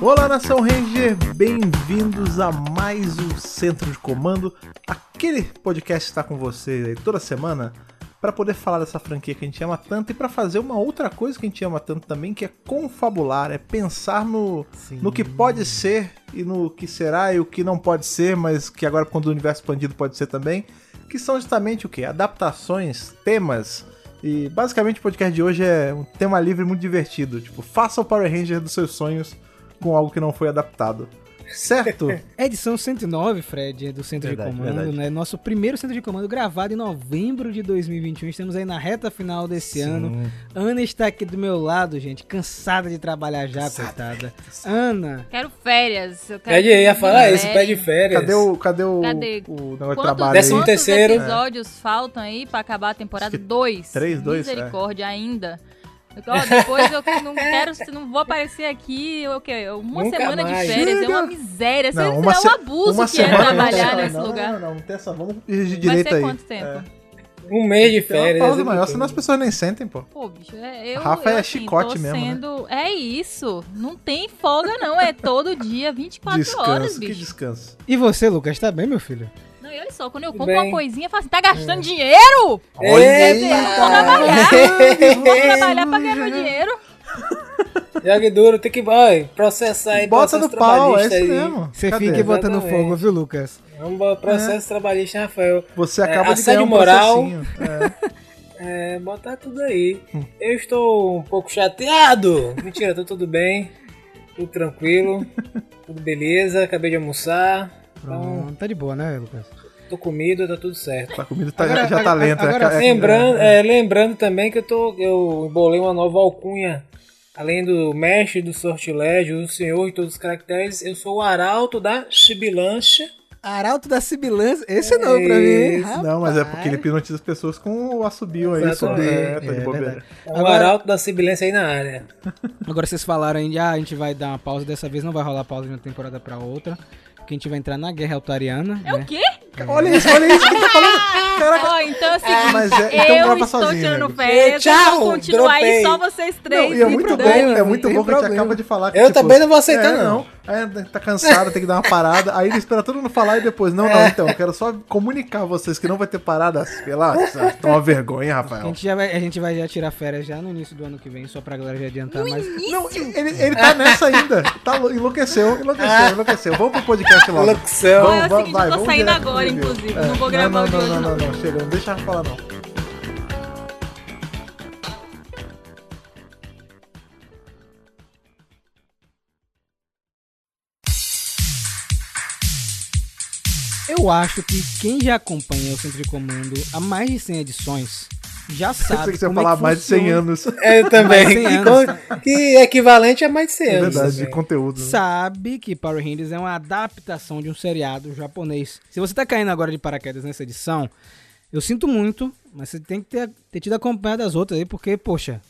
Olá, Nação Ranger, bem-vindos a mais um Centro de Comando, aquele podcast que está com vocês aí toda semana para poder falar dessa franquia que a gente ama tanto e para fazer uma outra coisa que a gente ama tanto também, que é confabular, é pensar no, no que pode ser e no que será e o que não pode ser, mas que agora quando o universo expandido pode ser também, que são justamente o que? Adaptações, temas. E basicamente o podcast de hoje é um tema livre muito divertido, tipo, faça o Power Ranger dos seus sonhos com algo que não foi adaptado. Certo? É edição 109, Fred, do Centro Verdade, de Comando, verdade. né? Nosso primeiro Centro de Comando gravado em novembro de 2021. Estamos aí na reta final desse ano. Ana está aqui do meu lado, gente, cansada de trabalhar já, coitada. Ana, Quero férias. Eu quero Pede aí, ia falar férias. isso, pede férias. Cadê o, cadê o, Cadê? o negócio de Quantos, trabalho Décimo aí? quantos terceiro. episódios faltam aí pra acabar a temporada? Acho que Dois. três, dois, é. Misericórdia ainda. Ó, depois eu não quero, não vou aparecer aqui, o quê? Uma Nunca semana de mais. férias, é uma miséria. Não, Não, uma é se- um abuso uma que é trabalhar não, nesse não, lugar. Não, não, não tem essa. Vamos dirigir Vai direito ser aí. quanto tempo? É. Um mês de férias. pausa é maior, senão as pessoas nem sentem, pô. Pô, bicho, é, eu, Rafa eu, é assim, chicote tô mesmo, né? sendo... É isso, não tem folga não, é todo dia, 24 Descanso, horas, que bicho. descanso. e você, Lucas, tá bem, meu filho? Não, e olha só, quando eu compro bem. uma coisinha, eu falo assim, tá gastando dinheiro? Olha Eu vou trabalhar, vou trabalhar pra ganhar meu dinheiro. Jogue duro, tem que vai, processar aí Bota no pau, é isso aí. mesmo. Você Cadê? fica botando Exatamente. fogo, viu, Lucas? Vamos botar processo trabalhista, Rafael. Você É, acaba de ganhar um moral. processinho. É. É, botar tudo aí. Eu estou um pouco chateado. Mentira, tô tudo bem. Tudo tranquilo. Tudo beleza. Acabei de almoçar. Então, tá de boa, né, Lucas? tô comido, tá tudo certo. Tá comida tá, Agora- já tá lento. agora é, é, Lembrando, é, lembrando também que eu tô. Eu embolei uma nova alcunha. Além do mestre do sortilégio, o senhor e todos os caracteres, eu sou o arauto da sibilância. Arauto da Sibilância, esse é novo pra mim, hein? Isso. Não, mas é Rapaz. porque ele hipnotiza as pessoas com o assobio aí. Só. Exatamente. É, tá de É bobeira. verdade. O arauto da sibilância aí na área. Agora vocês falaram aí de ah, a gente vai dar uma pausa, dessa vez não vai rolar pausa de uma temporada pra outra, porque a gente vai entrar na guerra altariana, É né? o quê? Olha isso, olha isso que ele tá falando. Caraca. Ó, então é o seguinte, Mas é- então eu grava estou sozinho, tirando férias, Tchau, vou continuar aí dropei. só vocês três. Não, e é e muito bom, é muito bom que a gente acaba de falar que, Eu tipo, também não vou aceitar, é, não. Aí tá cansado, tem que dar uma parada. Aí ele espera todo mundo falar e depois, não, É. não, então, eu quero só comunicar a vocês que não vai ter parada. Pela, toma uma vergonha, A Rafael. gente, já vai, a gente vai já tirar férias já no início do ano que vem, só pra galera já adiantar, mas... Não, ele, ele tá nessa ainda. Tá, lou- enlouqueceu, enlouqueceu, enlouqueceu. Vamos pro podcast logo. Locução. Ó, é o Vamos, seguinte, eu tô saindo agora, inclusive, não vou gravar não, o de não, hoje, não, não, não. não, chega, não deixa eu falar não. Eu acho que quem já acompanha o Centro de Comando há mais de 100 edições já Eu sei sabe que você ia é falar que mais de 100 funciona. anos. Eu também. Mais 100 que, anos, que equivalente a mais de 100 É anos. verdade, de conteúdo. né? Sabe que Power Rangers é uma adaptação de um seriado japonês. Se você tá caindo agora de paraquedas nessa edição, eu sinto muito, mas você tem que ter, ter tido acompanhado as outras aí, porque, poxa,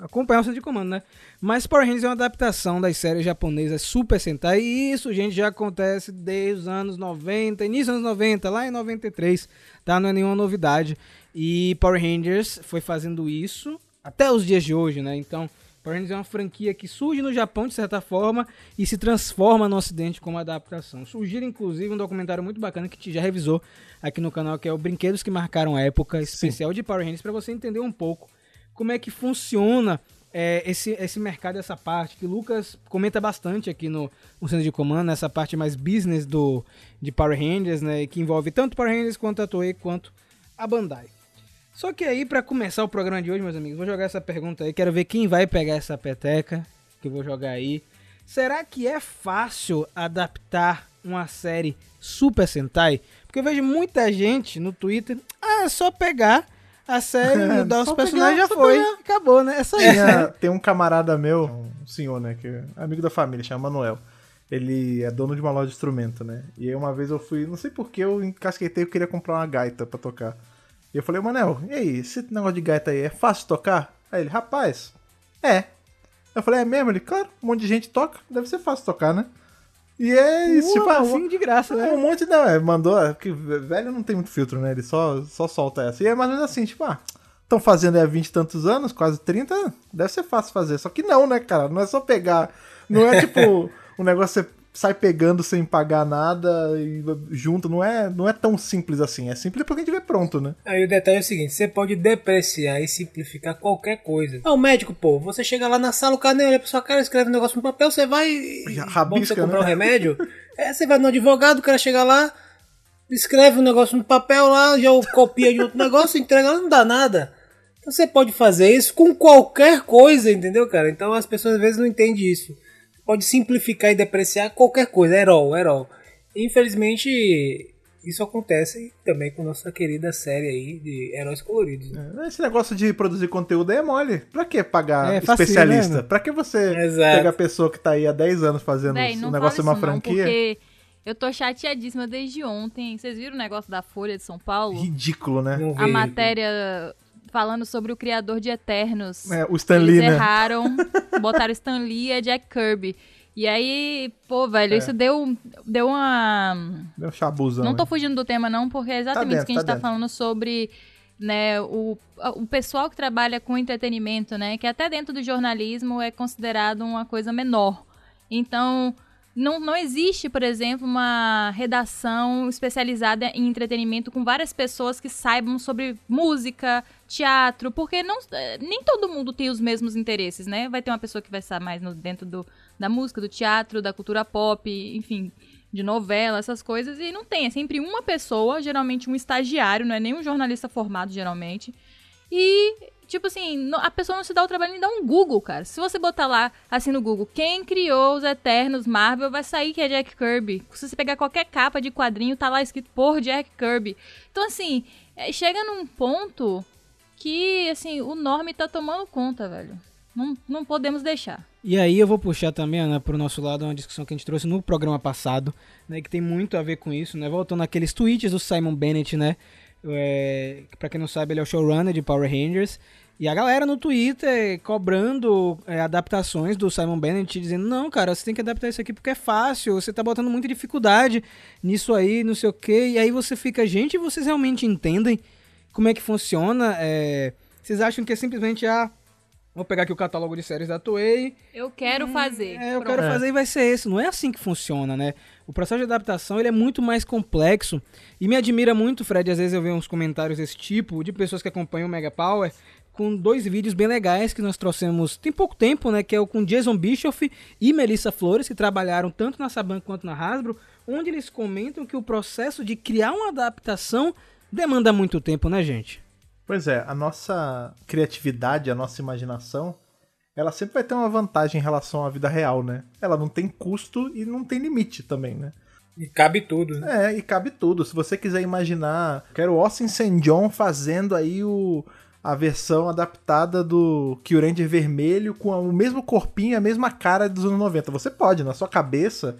acompanhar o centro de comando, né? Mas Power Rangers é uma adaptação das séries japonesas Super Sentai, e isso, gente, já acontece desde os anos 90, início dos anos 90, lá em 93, tá? Não é nenhuma novidade. E Power Rangers foi fazendo isso até os dias de hoje, né? Então, Power Rangers é uma franquia que surge no Japão, de certa forma, e se transforma no ocidente como adaptação. Surgiu, inclusive, um documentário muito bacana que gente já revisou aqui no canal, que é o Brinquedos que Marcaram a Época, especial de Power Rangers, para você entender um pouco como é que funciona é, esse, esse mercado, essa parte, que o Lucas comenta bastante aqui no, no Centro de Comando, nessa parte mais business do, de Power Rangers, né, que envolve tanto Power Rangers quanto a Toei, quanto a Bandai. Só que aí, pra começar o programa de hoje, meus amigos, vou jogar essa pergunta aí. Quero ver quem vai pegar essa peteca que eu vou jogar aí. Será que é fácil adaptar uma série Super Sentai? Porque eu vejo muita gente no Twitter. Ah, é só pegar a série, mudar os personagens, já foi. pegar. Acabou, né? É só isso. Tinha- tem um camarada meu, um senhor, né, que é amigo da família, chama Manuel. Ele é dono de uma loja de instrumento, né? E aí uma vez eu fui, não sei porquê, eu encasquetei, eu queria comprar uma gaita pra tocar. E eu falei, Manel, e aí, esse negócio de gaita aí é fácil de tocar? Aí ele, rapaz, é. Eu falei, é mesmo? Ele, claro, um monte de gente toca, deve ser fácil tocar, né? E é isso, tipo, assim de graça, é, né? um monte não, é, mandou, é, porque velho não tem muito filtro, né? Ele só, só solta essa. E é mais ou menos assim, tipo, ah, estão fazendo aí há 20 e tantos anos, quase 30, deve ser fácil fazer. Só que não, né, cara? Não é só pegar Não é tipo um negócio que você sai pegando sem pagar nada e junto. Não é, não é tão simples assim. É simples porque a gente vê pronto, né? Aí o detalhe é o seguinte: você pode depreciar e simplificar qualquer coisa. É o médico, pô. Você chega lá na sala, o cara nem olha pra sua cara, escreve um negócio no papel, você vai. e- rabisca, você comprar né? um remédio. É, você vai no advogado, o cara chega lá, escreve um negócio no papel lá, já copia de outro negócio, entrega lá, não dá nada. Então você pode fazer isso com qualquer coisa, entendeu, cara? Então as pessoas às vezes não entendem isso. Pode simplificar e depreciar qualquer coisa, herói, herói. Infelizmente, isso acontece também com nossa querida série aí de heróis coloridos. né? Esse negócio de produzir conteúdo aí é mole. Pra que pagar É, especialista? né? Pra que você Exato. pegar a pessoa que tá aí há 10 anos fazendo Véi, não negócio de uma isso não, franquia? porque eu tô chateadíssima desde ontem. Vocês viram o negócio da Folha de São Paulo? Ridículo, né? A matéria falando sobre o criador de Eternos. É, o Stan Lee, Eles né? erraram, botaram Stan Lee e Jack Kirby. E aí, pô, velho, É. isso deu, deu uma... Deu um chabuzão. Não tô né? fugindo do tema, não, porque é exatamente dentro, isso que a gente tá tá, falando sobre né, o, o pessoal que trabalha com entretenimento, né? Que até dentro do jornalismo é considerado uma coisa menor. Então, não, não existe, por exemplo, uma redação especializada em entretenimento com várias pessoas que saibam sobre música, teatro, porque não, eh, nem todo mundo tem os mesmos interesses, né? Vai ter uma pessoa que vai estar mais no, dentro do, da música, do teatro, da cultura pop, enfim, de novela, essas coisas, e não tem. É sempre uma pessoa, geralmente um estagiário, não é nem um jornalista formado, geralmente. E, tipo assim, a pessoa não se dá o trabalho de dar um Google, cara. Se você botar lá, assim, no Google, quem criou os Eternos Marvel, vai sair que é Jack Kirby. Se você pegar qualquer capa de quadrinho, tá lá escrito por Jack Kirby. Então, assim, é, chega num ponto que, assim, o Norme tá tomando conta, velho. Não, não podemos deixar. E aí eu vou puxar também, Ana, pro nosso lado uma discussão que a gente trouxe no programa passado, né, que tem muito a ver com isso, né, voltando àqueles tweets do Simon Bennett, né, é, pra quem não sabe ele é o showrunner de Power Rangers, e a galera no Twitter cobrando é, adaptações do Simon Bennett, dizendo, não, cara, você tem que adaptar isso aqui porque é fácil, você tá botando muita dificuldade nisso aí, não sei o quê, e aí você fica, gente, vocês realmente entendem como é que funciona? É, vocês acham que é simplesmente, ah, vou pegar aqui o catálogo de séries da Toei, Eu quero fazer. é, eu Pronto. quero fazer e vai ser esse. Não é assim que funciona, né? O processo de adaptação ele é muito mais complexo. E me admira muito, Fred, às vezes eu vejo uns comentários desse tipo, de pessoas que acompanham o Mega Power, com dois vídeos bem legais que nós trouxemos tem pouco tempo, né? Que é o com Jason Bischoff e Melissa Flores, que trabalharam tanto na Saban quanto na Hasbro, onde eles comentam que o processo de criar uma adaptação demanda muito tempo, né, gente? Pois é, a nossa criatividade, a nossa imaginação, ela sempre vai ter uma vantagem em relação à vida real, né? Ela não tem custo e não tem limite também, né? E cabe tudo, né? É, e cabe tudo. Se você quiser imaginar, quero o Austin St. John fazendo aí o, a versão adaptada do Kyuranger vermelho com o mesmo corpinho, a mesma cara dos anos 90. Você pode, na sua cabeça,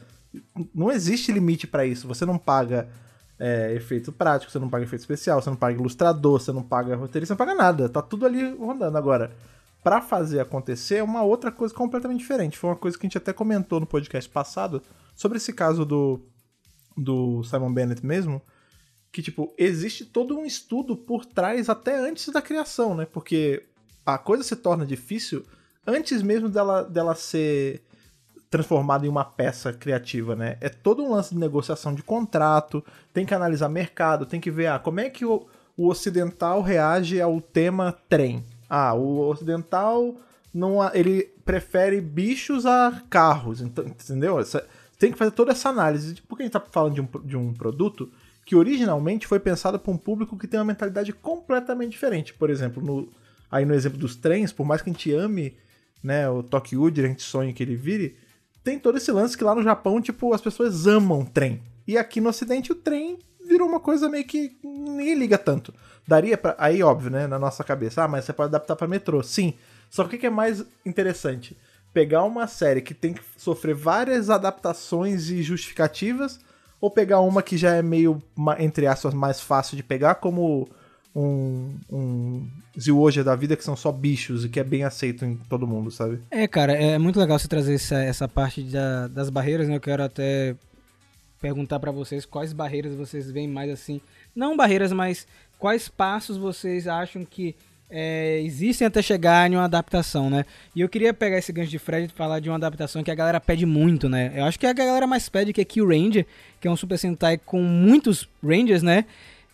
não existe limite pra isso. Você não paga é, efeito prático, você não paga efeito especial, você não paga ilustrador, você não paga roteirista, você não paga nada. Tá tudo ali rodando. Agora, pra fazer acontecer é uma outra coisa completamente diferente. Foi uma coisa que a gente até comentou no podcast passado sobre esse caso do, do Simon Bennett mesmo, que, tipo, existe todo um estudo por trás até antes da criação, né? Porque a coisa se torna difícil antes mesmo dela, dela ser transformada em uma peça criativa, né? É todo um lance de negociação de contrato, tem que analisar mercado, tem que ver ah, como é que o, o ocidental reage ao tema trem. Ah, o ocidental não ele prefere bichos a carros, então, entendeu? Essa- tem que fazer toda essa análise. Porque a gente tá falando de um, de um produto que originalmente foi pensado para um público que tem uma mentalidade completamente diferente. Por exemplo, no, aí no exemplo dos trens, por mais que a gente ame né, o Tokyo a gente sonhe que ele vire, tem todo esse lance que lá no Japão, tipo, as pessoas amam trem. E aqui no ocidente o trem virou uma coisa meio que ninguém liga tanto. Daria para aí óbvio, né, na nossa cabeça, ah, mas você pode adaptar para metrô. Sim. Só que o que é mais interessante? Pegar uma série que tem que sofrer várias adaptações e justificativas ou pegar uma que já é meio, entre aspas, mais fácil de pegar, como um, um Zwoja da vida, que são só bichos e que é bem aceito em todo mundo, sabe? É, cara, é muito legal você trazer essa, essa parte da- das barreiras, né? Eu quero até perguntar pra vocês quais barreiras vocês veem mais assim. Não barreiras, mas quais passos vocês acham que é, existem até chegar em uma adaptação, né? E eu queria pegar esse gancho de Fred e falar de uma adaptação que a galera pede muito, né? Eu acho que a galera mais pede que é Kill Ranger, que é um Super Sentai com muitos Rangers, né?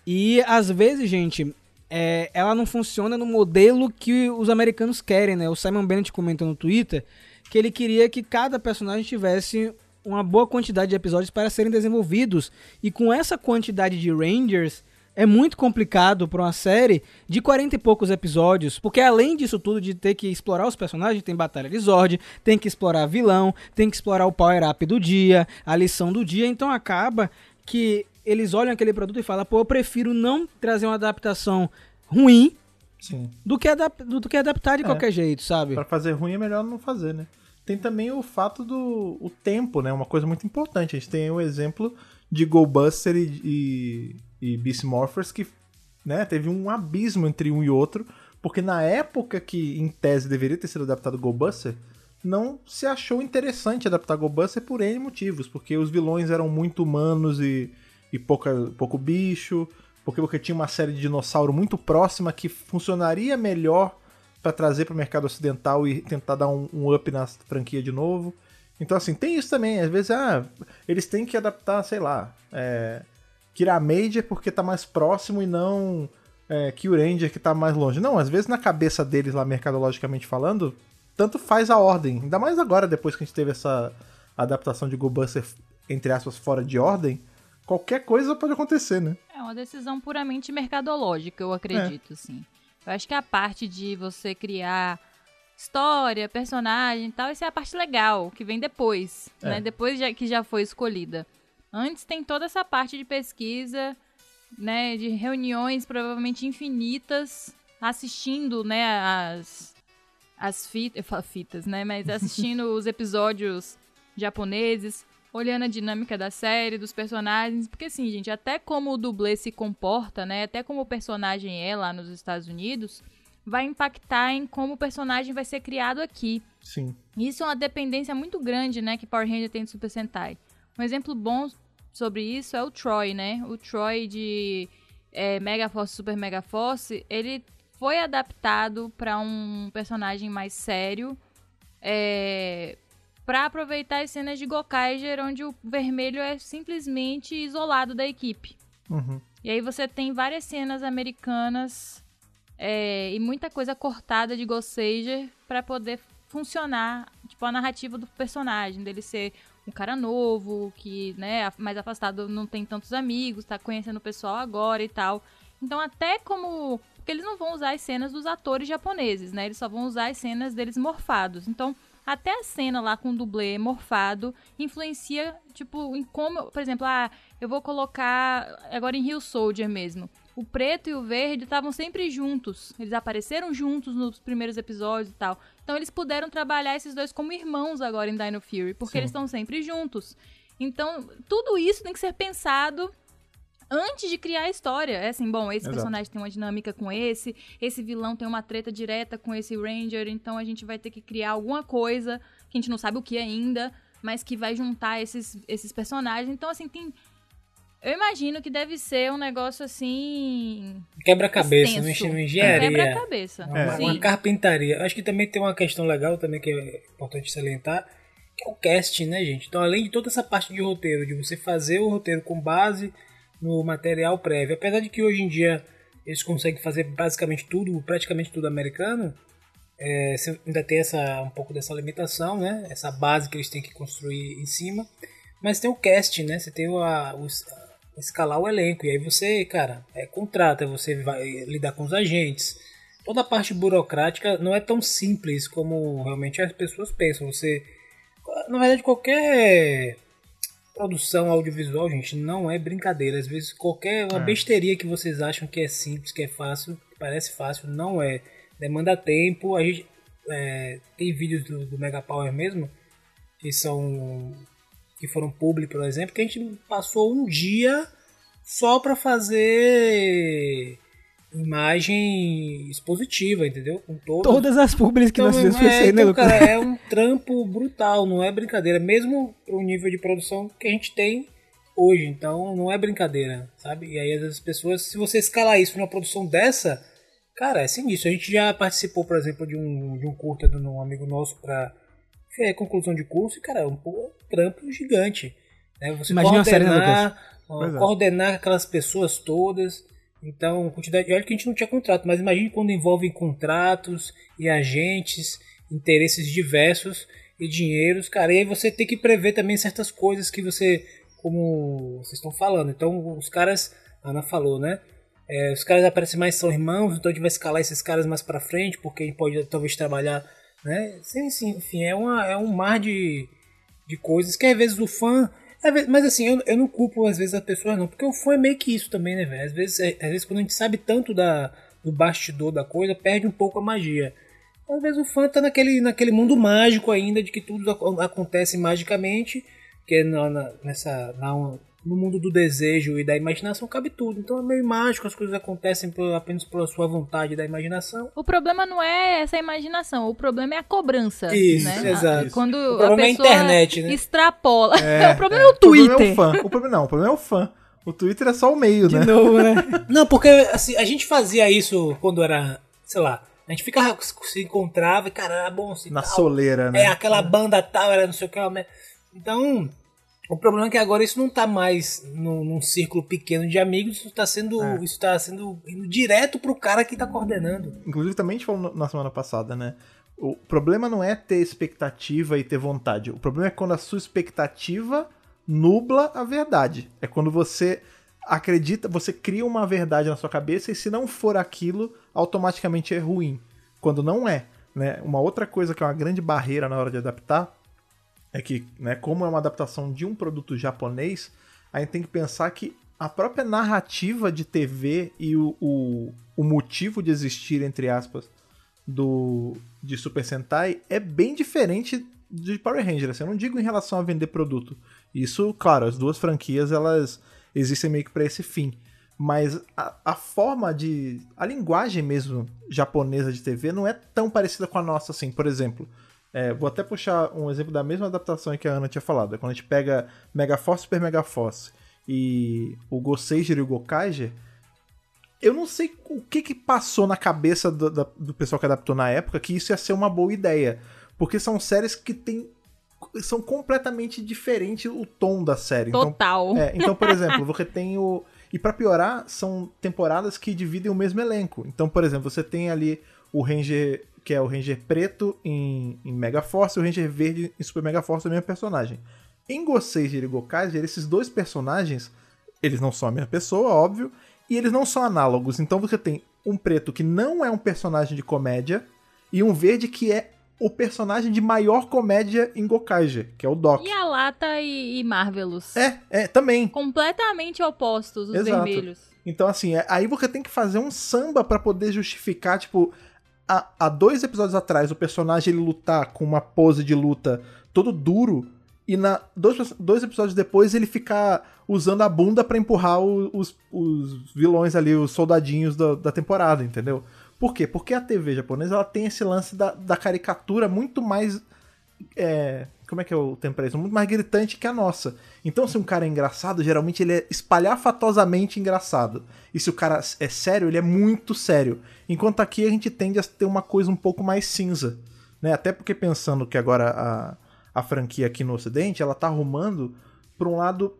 E às vezes, gente, é, ela não funciona no modelo que os americanos querem, né? O Simon Bennett comentou no Twitter que ele queria que cada personagem tivesse uma boa quantidade de episódios para serem desenvolvidos. E com essa quantidade de Rangers, é muito complicado para uma série de 40 e poucos episódios, porque além disso tudo de ter que explorar os personagens, tem batalha de Zord, tem que explorar vilão, tem que explorar o power up do dia, a lição do dia, então acaba que eles olham aquele produto e falam, pô, eu prefiro não trazer uma adaptação ruim Sim. do que, adap do, do que adaptar de É. qualquer jeito, sabe? Pra fazer ruim é melhor não fazer, né? Tem também o fato do o tempo, né? Uma coisa muito importante. A gente tem o exemplo de Go Buster e, e, e Beast Morphers que né, teve um abismo entre um e outro, porque na época que em tese deveria ter sido adaptado Go Buster, não se achou interessante adaptar Go Buster por N motivos, porque os vilões eram muito humanos e, e pouca, pouco bicho, porque, porque tinha uma série de dinossauro muito próxima que funcionaria melhor para trazer para o mercado ocidental e tentar dar um, um up na franquia de novo. Então, assim, tem isso também. Às vezes, ah, eles têm que adaptar, sei lá, é, Kira Major porque tá mais próximo e não é, Kill Ranger que tá mais longe. Não, às vezes na cabeça deles lá, mercadologicamente falando, tanto faz a ordem. Ainda mais agora, depois que a gente teve essa adaptação de Go Buster, entre aspas, fora de ordem, qualquer coisa pode acontecer, né? É uma decisão puramente mercadológica, eu acredito, sim. Eu acho que a parte de você criar história, personagem e tal, isso é a parte legal, que vem depois, É. né? Depois já- que já foi escolhida. Antes tem toda essa parte de pesquisa, né? De reuniões provavelmente infinitas, assistindo, né? As, as fitas, eu falo fitas, né? Mas assistindo os episódios japoneses, olhando a dinâmica da série, dos personagens, porque assim, gente, até como o dublê se comporta, né? Até como o personagem é lá nos Estados Unidos, vai impactar em como o personagem vai ser criado aqui. Sim. Isso é uma dependência muito grande, né, que Power Ranger tem do Super Sentai. Um exemplo bom sobre isso é o Troy, né? O Troy de é, Mega Force Super Mega Force, ele foi adaptado para um personagem mais sério, é, para aproveitar as cenas de Gokaiger, onde o vermelho é simplesmente isolado da equipe. Uhum. E aí você tem várias cenas americanas é, e muita coisa cortada de Ghost Sager pra poder funcionar, tipo, a narrativa do personagem, dele ser um cara novo, que, né, mais afastado, não tem tantos amigos, tá conhecendo o pessoal agora e tal. Então, até como. Porque eles não vão usar as cenas dos atores japoneses, né? Eles só vão usar as cenas deles morfados. Então, até a cena lá com o dublê morfado influencia, tipo, em como. Por exemplo, ah, eu vou colocar. Agora em Rio Soldier mesmo. O preto e o verde estavam sempre juntos. Eles apareceram juntos nos primeiros episódios e tal. Então eles puderam trabalhar esses dois como irmãos agora em Dino Fury, porque Sim. eles estão sempre juntos. Então, tudo isso tem que ser pensado antes de criar a história. É assim, bom, esse Exato. personagem tem uma dinâmica com esse, esse vilão tem uma treta direta com esse Ranger, então a gente vai ter que criar alguma coisa que a gente não sabe o que ainda, mas que vai juntar esses, esses personagens. Então, assim, tem. Eu imagino que deve ser um negócio assim. Quebra-cabeça, uma uma Um engenharia. Quebra-cabeça. Uma, Sim. uma carpintaria. Acho que também tem uma questão legal também que é importante salientar, que é o casting, né, gente? Então, além de toda essa parte de roteiro, de você fazer o roteiro com base no material prévio, apesar de que hoje em dia eles conseguem fazer basicamente tudo, praticamente tudo americano, é, ainda tem essa, um pouco dessa limitação, né? Essa base que eles têm que construir em cima. Mas tem o casting, né? Você tem o- a- escalar o elenco. E aí você, cara, é, contrata, você vai lidar com os agentes. Toda a parte burocrática não é tão simples como realmente as pessoas pensam. Você, na verdade, qualquer produção audiovisual, gente, não é brincadeira. Às vezes qualquer uma É. besteiria que vocês acham que é simples, que é fácil, que parece fácil, não é. Demanda tempo. A gente é, tem vídeos do, do Mega Power mesmo que são que foram publi, por exemplo, que a gente passou um dia só para fazer imagem expositiva, entendeu? Com todos Todas as públicas que nós fizemos é, foi isso aí, né, então, Lucas? cara, é um trampo brutal, não é brincadeira, mesmo pro nível de produção que a gente tem hoje, então não é brincadeira, sabe? E aí às vezes as pessoas, se você escalar isso numa produção dessa, Cara, é sinistro. A gente já participou, por exemplo, de um, de um curta de um amigo nosso pra é, conclusão de curso e, cara, é um, um trampo gigante. Né? Você Imagina uma série, né, coordenar, é. coordenar aquelas pessoas todas. Então, quantidade. Olha que a gente não tinha contrato, mas imagine quando envolve contratos e agentes, interesses diversos e dinheiros, cara. E aí você tem que prever também certas coisas que você, como vocês estão falando. Então, os caras, a Ana falou, né? É, os caras aparecem mais são irmãos, então a gente vai escalar esses caras mais pra frente, porque a gente pode talvez trabalhar, né? Sim, sim, enfim, é, uma, é um mar de, de coisas que às vezes o fã. Vezes- Mas assim, eu, eu não culpo às vezes as pessoas não, porque o fã é meio que isso também, né, velho? Às vezes, é- às vezes quando a gente sabe tanto da, do bastidor da coisa, perde um pouco a magia. Às vezes o fã tá naquele, naquele mundo mágico ainda, de que tudo ac- acontece magicamente, que é na, na- nessa, na, no mundo do desejo e da imaginação cabe tudo. Então é meio mágico, as coisas acontecem por- apenas pela sua vontade e da imaginação. O problema não é essa imaginação, o problema é a cobrança. Isso, né? exato. A- Quando O a problema é a pessoa internet, né? extrapola. o problema é, o O problema Twitter. é o fã. O problema, não, o problema é o fã. O Twitter é só o meio, De né? novo, né? Não, porque assim, a gente fazia isso quando era, sei lá, a gente ficava, se encontrava e, cara, era bom assim, Na tal. soleira, né? É, aquela banda tal, era não sei o que. né? Então, o problema é que agora isso não tá mais num, num círculo pequeno de amigos, isso tá sendo. É. Isso tá sendo indo direto pro cara que tá coordenando. Inclusive, também a gente falou na semana passada, né? O problema não é ter expectativa e ter vontade. O problema é quando a sua expectativa nubla a verdade. É quando você acredita, você cria uma verdade na sua cabeça e se não for aquilo, automaticamente é ruim. Quando não é. Né? Uma outra coisa que é uma grande barreira na hora de adaptar é que, né, como é uma adaptação de um produto japonês, a gente tem que pensar que a própria narrativa de TV e o, o, o motivo de existir, entre aspas, do de Super Sentai é bem diferente de Power Rangers. assim, Eu não digo em relação a vender produto. Isso, claro, as duas franquias elas existem meio que para esse fim. Mas a, a forma de. A linguagem mesmo japonesa de TV não é tão parecida com a nossa assim. Por exemplo, é, vou até puxar um exemplo da mesma adaptação que a Ana tinha falado. É Quando a gente pega Megaforce Super Megaforce e o Goseiger e o Gokaiger, eu não sei o que que passou na cabeça do, do pessoal que adaptou na época que isso ia ser uma boa ideia. Porque são séries que tem, são completamente diferentes o tom da série. Então, Total. é, então, por exemplo, você tem o. E pra piorar, são temporadas que dividem o mesmo elenco. Então, por exemplo, você tem ali o Ranger, que é o Ranger preto em, em Mega Force, e o Ranger verde em Super Mega Force, é o mesmo personagem. Em Goseiger e Gokaiger, esses dois personagens, eles não são a mesma pessoa, óbvio, e eles não são análogos. Então você tem um preto que não é um personagem de comédia, e um verde que é o personagem de maior comédia em Gokaiger, que é o Doc. E a Lata e, e Marvelous. É, é, também. Completamente opostos, os Exato. vermelhos. Então, assim, é- aí você tem que fazer um samba pra poder justificar, tipo, há, há dois episódios atrás o personagem ele lutar com uma pose de luta todo duro, e na dois, dois episódios depois ele ficar usando a bunda pra empurrar os, os vilões ali, os soldadinhos da, da temporada, entendeu? Por quê? Porque a TV japonesa ela tem esse lance da, da caricatura muito mais é, como é que é o termo pra isso? Muito mais gritante que a nossa. Então, se um cara é engraçado, geralmente ele é espalhafatosamente engraçado. E se o cara é sério, ele é muito sério. Enquanto aqui a gente tende a ter uma coisa um pouco mais cinza. Né? Até porque pensando que agora a, a franquia aqui no ocidente, ela tá arrumando por um lado,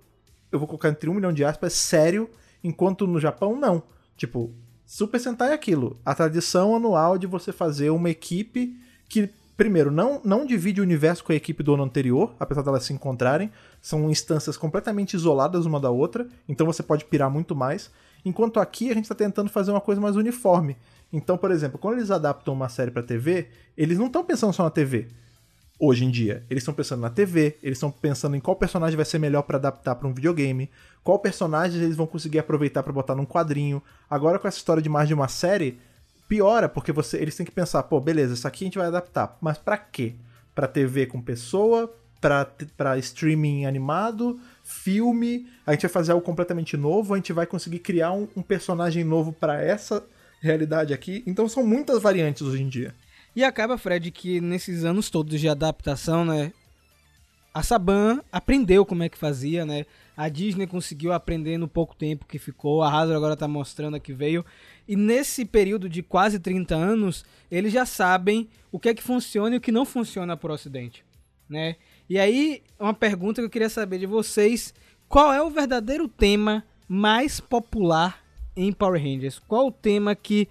eu vou colocar entre um milhão de aspas, sério, enquanto no Japão não. Tipo, Super Sentai é aquilo. A tradição anual de você fazer uma equipe que, primeiro, não, não divide o universo com a equipe do ano anterior, apesar delas se encontrarem. São instâncias completamente isoladas uma da outra, então você pode pirar muito mais. Enquanto aqui a gente está tentando fazer uma coisa mais uniforme. Então, por exemplo, quando eles adaptam uma série para TV, eles não estão pensando só na TV. Hoje em dia, eles estão pensando na TV, eles estão pensando em qual personagem vai ser melhor para adaptar para um videogame, qual personagem eles vão conseguir aproveitar para botar num quadrinho. Agora com essa história de mais de uma série, piora porque você, eles têm que pensar, pô, beleza, isso aqui a gente vai adaptar, mas para quê? Para TV com pessoa, para streaming animado, filme, a gente vai fazer algo completamente novo, a gente vai conseguir criar um, um personagem novo para essa realidade aqui. Então são muitas variantes hoje em dia. E acaba, Fred, que nesses anos todos de adaptação, né? a Saban aprendeu como é que fazia, né? A Disney conseguiu aprender no pouco tempo que ficou, a Hasbro agora tá mostrando que veio. E nesse período de quase 30 anos, eles já sabem o que é que funciona e o que não funciona para o Ocidente, né? E aí, uma pergunta que eu queria saber de vocês, qual é o verdadeiro tema mais popular em Power Rangers? Qual o tema que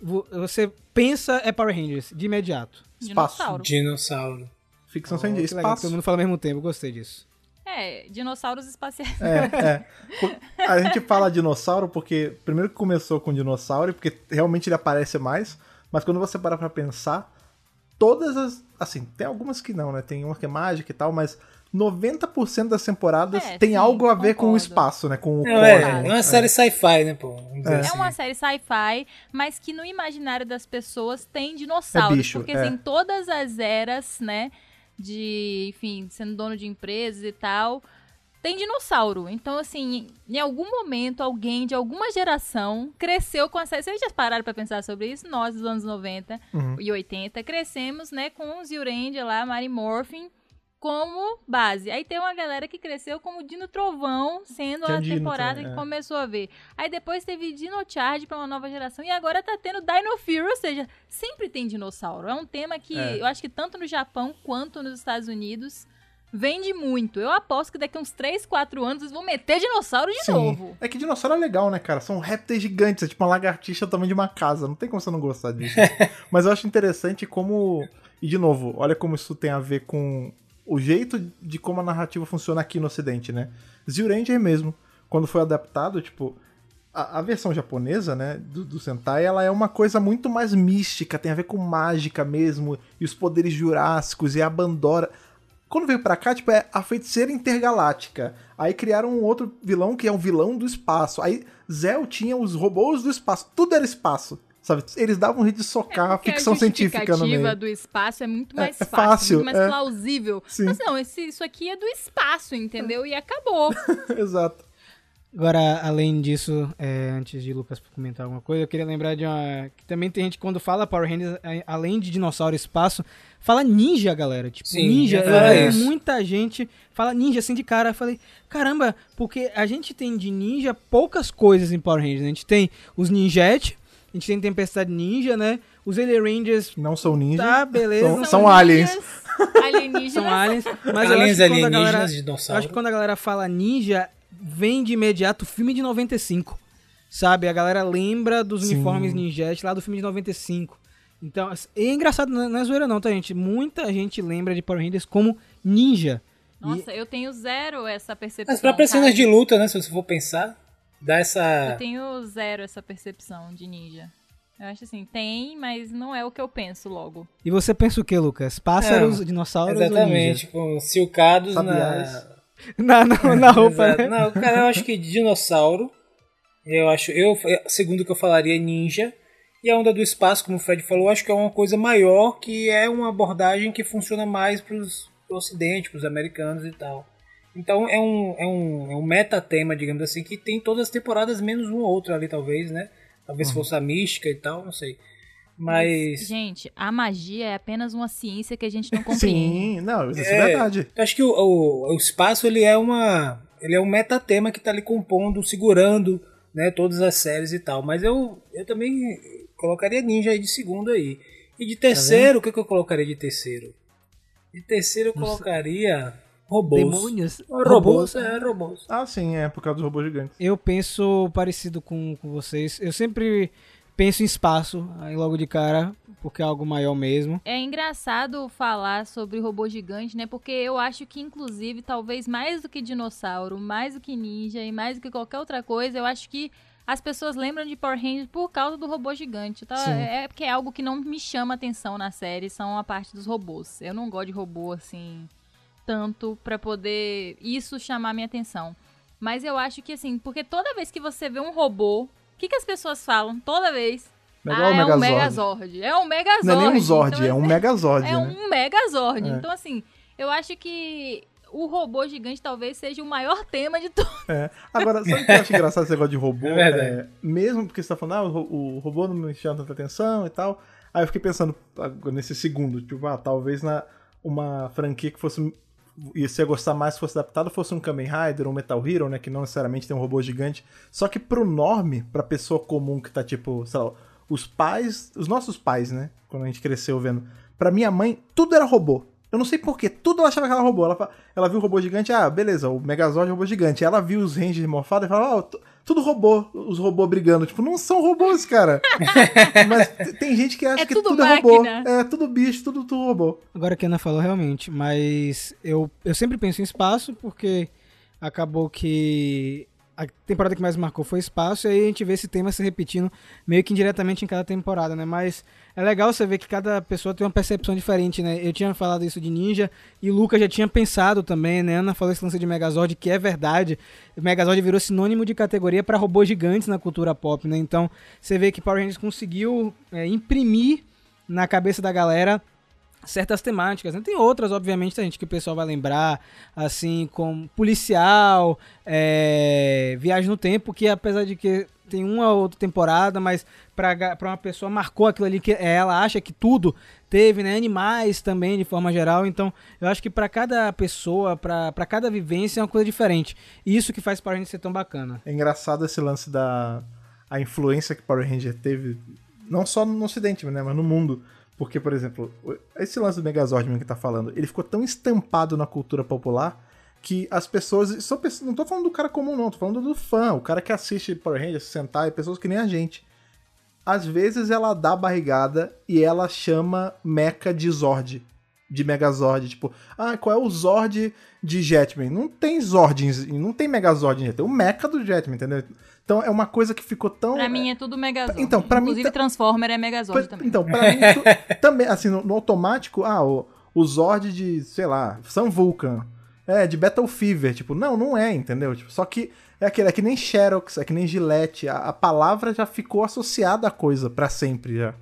vo- você pensa é Power Rangers de imediato? Espaço. Dinossauro. Dinossauro. Ficção sem dia, Que legal, espaço. todo mundo fala ao mesmo tempo, gostei disso. É, dinossauros espaciais. É, é. A gente fala dinossauro porque, primeiro que começou com dinossauro, porque realmente ele aparece mais, mas quando você para pra pensar, todas as. Assim, tem algumas que não, né? Tem uma que é mágica e tal, mas 90% das temporadas É, tem sim, algo a ver com o concordo. espaço, né? Com o Não, é, é uma série sci-fi, né, pô? É. É assim. uma série sci-fi, mas que no imaginário das pessoas tem dinossauros. É bicho, porque, é. assim, todas as eras, né, de, enfim, sendo dono de empresas e tal, tem dinossauro. Então, assim, em algum momento, alguém de alguma geração cresceu com a série. Vocês já pararam pra pensar sobre isso? Nós, dos anos 90 Uhum. e 80, crescemos, né, com os Zyuranger lá, Mary Morphin, como base. Aí tem uma galera que cresceu como Dino Trovão, sendo Tinha a Dino temporada também, que é. começou a ver. Aí depois teve Dino Charge pra uma nova geração e agora tá tendo Dino Fury, ou seja, sempre tem dinossauro. É um tema que É. eu acho que tanto no Japão quanto nos Estados Unidos vende muito. Eu aposto que daqui uns 3, 4 anos eles vão meter dinossauro de Sim. novo. É que dinossauro é legal, né, cara? São répteis gigantes, é tipo uma lagartixa tamanho de uma casa. Não tem como você não gostar disso. Mas eu acho interessante como. E de novo, olha como isso tem a ver com o jeito de como a narrativa funciona aqui no Ocidente, né? Zyuranger mesmo, quando foi adaptado, tipo. A, a versão japonesa, né, do, do Sentai, ela é uma coisa muito mais mística, tem a ver com mágica mesmo, e os poderes jurássicos, e a Bandora. Quando veio pra cá, tipo, é a feiticeira intergaláctica. Aí criaram um outro vilão que é um vilão do espaço. Aí Zell tinha os robôs do espaço. Tudo era espaço. Sabe? Eles davam um jeito de socar a Porque ficção científica no meio. do espaço é muito mais é fácil, fácil, muito mais é. plausível. Sim. Mas não, esse- isso aqui é do espaço, entendeu? E acabou. Exato. Agora, além disso, é, antes de Lucas comentar alguma coisa, eu queria lembrar de uma. Que também tem gente quando fala Power Rangers, é, além de dinossauro e espaço, fala ninja, galera. Tipo, Sim, ninja. isso. muita gente fala ninja assim de cara. Eu falei, caramba, porque a gente tem de ninja poucas coisas em Power Rangers. né? A gente tem os ninjete, a gente tem Tempestade Ninja, né? Os Alien Rangers, Não são ninja. tá, beleza. São- são aliens. ninjas Alienígenas. São aliens. Mas eu Aliens acho que quando a alienígenas, galera, eu dinossauro. acho que quando a galera fala ninja, vem de imediato o filme de 95. Sabe? A galera lembra dos Sim. uniformes ninjete lá do filme de 95. Então, é engraçado, não é- não é zoeira não, tá, gente? Muita gente lembra de Power Rangers como ninja. Nossa, eu tenho zero essa percepção. As próprias cara. cenas de luta, né? Se você for pensar, dá essa. Eu tenho zero essa percepção de ninja. Eu acho assim, tem, mas não é o que eu penso logo. E você pensa o que, Lucas? Pássaros, Não, dinossauros ou Exatamente, com silcados na. Na, na, na roupa, né? Não, cara, eu acho que dinossauro. Eu acho. Eu, segundo o que eu falaria, ninja. E a onda do espaço, como o Fred falou, eu acho que é uma coisa maior, que é uma abordagem que funciona mais para o ocidente, para os americanos e tal. Então é um, é um, é um metatema, digamos assim, que tem todas as temporadas, menos uma ou outra ali, talvez, né? Talvez fosse a mística e tal, não sei. Mas. Gente, a magia é apenas uma ciência que a gente não compreende. Sim, não, isso é, É, verdade. Eu acho que o, o, o espaço ele é uma ele é um metatema que está ali compondo, segurando, né, todas as séries e tal. Mas eu, eu também colocaria Ninja aí de segundo aí. E de terceiro, o que, que eu colocaria de terceiro? De terceiro eu colocaria robôs. Demônios. Robôs, é, robôs. Ah, sim, é por causa dos robôs gigantes. Eu penso parecido com, com vocês. Eu sempre penso em espaço, aí logo de cara, porque é algo maior mesmo. É engraçado falar sobre robô gigante, né? Porque eu acho que, inclusive, talvez mais do que dinossauro, mais do que ninja e mais do que qualquer outra coisa, eu acho que as pessoas lembram de Power Rangers por causa do robô gigante. Tá? É porque é algo que não me chama atenção na série, são a parte dos robôs. Eu não gosto de robô, assim, tanto pra poder isso chamar minha atenção. Mas eu acho que, assim, porque toda vez que você vê um robô, o que, que as pessoas falam? Toda vez. Igual ah, é um Megazord. É um Megazord. Não é nem um Zord, Então, é um Megazord, é né? um Megazord. É. Então, assim, eu acho que o robô gigante talvez seja o maior tema de todos. É. Agora, sabe o que eu acho engraçado esse negócio de robô? É verdade. É, mesmo porque você tá falando, ah, o, o robô não me chama tanta atenção e tal. Aí eu fiquei pensando agora nesse segundo, tipo, ah, talvez na uma franquia que fosse e você ia gostar mais se fosse adaptado fosse um Kamen Rider ou um Metal Hero, né? Que não necessariamente tem um robô gigante. Só que pro norme, pra pessoa comum que tá tipo, sei lá, os pais, os nossos pais, né? Quando a gente cresceu vendo. Pra minha mãe, tudo era robô. Eu não sei porquê, tudo ela achava que era robô. Ela, ela viu o robô gigante, ah, beleza, o Megazord é robô gigante. Ela viu os Rangers morfados e falava, ah, tudo robô, os robôs brigando. Tipo, não são robôs, cara. Mas tem gente que acha É que tudo tudo, é robô. É tudo bicho, tudo, tudo robô. Agora que a Ana falou realmente, mas eu, eu sempre penso em espaço porque acabou que a temporada que mais marcou foi espaço e aí a gente vê esse tema se repetindo meio que indiretamente em cada temporada, né? Mas é legal você ver que cada pessoa tem uma percepção diferente, né? Eu tinha falado isso de Ninja e o Lucas já tinha pensado também, né? Ana falou esse lance de Megazord, que é verdade. Megazord virou sinônimo de categoria para robôs gigantes na cultura pop, né? Então você vê que Power Rangers conseguiu é, imprimir na cabeça da galera certas temáticas. Né? Tem outras, obviamente, gente que o pessoal vai lembrar, assim, como policial, é, viagem no tempo, que apesar de que tem uma ou outra temporada, mas pra uma pessoa marcou aquilo ali que é, ela acha que tudo teve, né? Animais também, de forma geral. Então, eu acho que pra cada pessoa, pra cada vivência é uma coisa diferente. E isso que faz Power Rangers ser tão bacana. É engraçado esse lance da a influência que Power Ranger teve, não só no ocidente, né, mas no mundo. Porque, por exemplo, esse lance do Megazord que tá falando, ele ficou tão estampado na cultura popular que as pessoas. São pessoas não tô falando do cara comum, não, tô falando do fã, o cara que assiste Power Rangers, sentar, e pessoas que nem a gente. Às vezes ela dá barrigada e ela chama Mecha de Zord. De Megazord, tipo, ah, qual é o Zord de Jetman? Não tem Zord, não tem Megazord em Jetman, tem o Mecha do Jetman, entendeu? Então é uma coisa que ficou tão. Pra mim é tudo Megazord. Então, pra mim Inclusive tá- Transformer é Megazord Pra- também. Então, pra mim, tu- também, assim, no, no automático, ah, o, o Zord de, sei lá, Sun Vulcan. É, de Battle Fever. Tipo, não, não é, entendeu? Tipo, só que é, aquele, é que nem Xerox, é que nem Gillette. A, a palavra já ficou associada à coisa pra sempre já.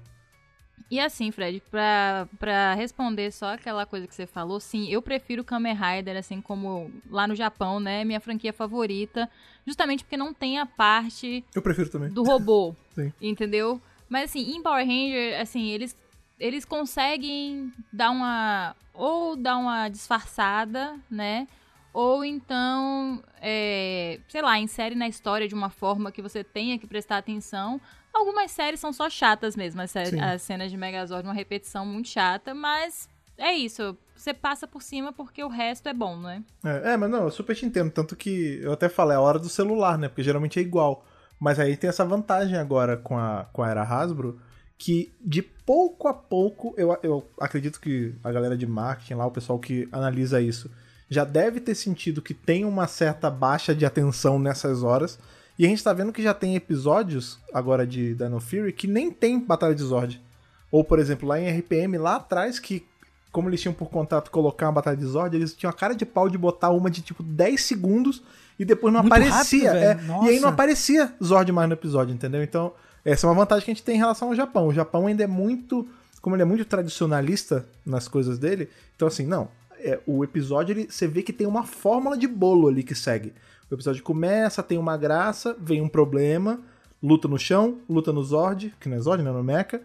E assim, Fred, pra, pra responder só aquela coisa que você falou, sim, eu prefiro Kamen Rider, assim como lá no Japão, né? Minha franquia favorita. Justamente porque não tem a parte Eu prefiro também. do robô. Sim. Entendeu? Mas assim, em Power Ranger, assim, eles, eles conseguem dar uma. Ou dar uma disfarçada, né? Ou então, é, sei lá, insere na história de uma forma que você tenha que prestar atenção. Algumas séries são só chatas mesmo, as, as cenas de Megazord, uma repetição muito chata, mas é isso. Você passa por cima porque o resto é bom, né? É, é, mas não, eu super te entendo. Tanto que eu até falei, é a hora do celular, né? Porque geralmente é igual. Mas aí tem essa vantagem agora com a, com a era Hasbro, que de pouco a pouco, eu, eu acredito que a galera de marketing lá, o pessoal que analisa isso, já deve ter sentido que tem uma certa baixa de atenção nessas horas. E a gente tá vendo que já tem episódios agora de Dino Fury que nem tem Batalha de Zord. Ou, por exemplo, lá em RPM, lá atrás, que como eles tinham por contato colocar uma batalha de Zord, eles tinham a cara de pau de botar uma de tipo 10 segundos e depois não Muito aparecia. rápido, é, e aí não aparecia Zord mais no episódio, entendeu? Então, essa é uma vantagem que a gente tem em relação ao Japão. O Japão ainda é muito. Como ele é muito tradicionalista nas coisas dele, então assim, não. é, o episódio, ele, você vê que tem uma fórmula de bolo ali que segue. O episódio começa, tem uma graça, vem um problema, luta no chão, luta no Zord, que não é Zord, né? No Mecha.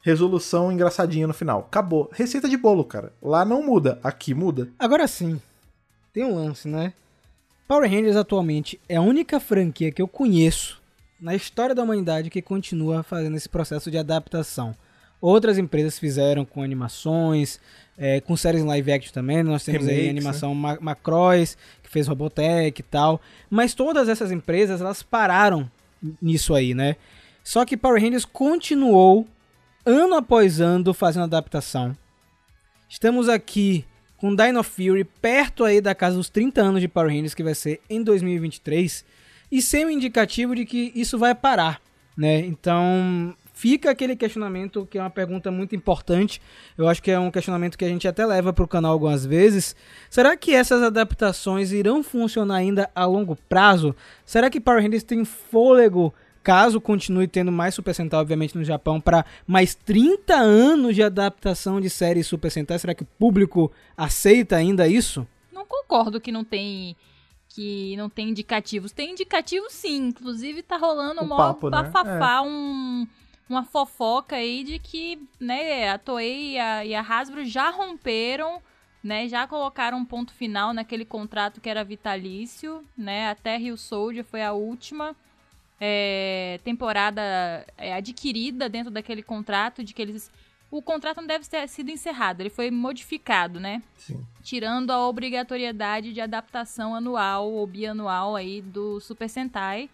Resolução engraçadinha no final. Acabou. Receita de bolo, cara. Lá não muda, aqui muda. Agora sim, tem um lance, né? Power Rangers atualmente é a única franquia que eu conheço na história da humanidade que continua fazendo esse processo de adaptação. Outras empresas fizeram com animações, é, com séries em live action também. Nós temos aí a animação Ma Macross, fez Robotech e tal. Mas todas essas empresas, elas pararam nisso aí, né? Só que Power Rangers continuou, ano após ano, fazendo adaptação. Estamos aqui com Dino Fury perto aí da casa dos 30 anos de Power Rangers, que vai ser em 2023, e sem um indicativo de que isso vai parar, né? Então, fica aquele questionamento que é uma pergunta muito importante. Eu acho que é um questionamento que a gente até leva para o canal algumas vezes. Será que essas adaptações irão funcionar ainda a longo prazo? Será que Power Rangers tem fôlego caso continue tendo mais Super Sentai, obviamente, no Japão, para mais 30 anos de adaptação de séries Super Sentai? Será que o público aceita ainda isso? Não concordo que não tem que não tem indicativos. Tem indicativos sim, inclusive tá rolando Um um papo, né? bafafá, um, uma fofoca aí de que, né, a Toei e a, e a Hasbro já romperam, né? Já colocaram um ponto final naquele contrato que era vitalício, né? Até Rio Soldier foi a última é, temporada é, adquirida dentro daquele contrato de que eles o contrato não deve ter sido encerrado, ele foi modificado, né? Sim. Tirando a obrigatoriedade de adaptação anual ou bianual aí do Super Sentai.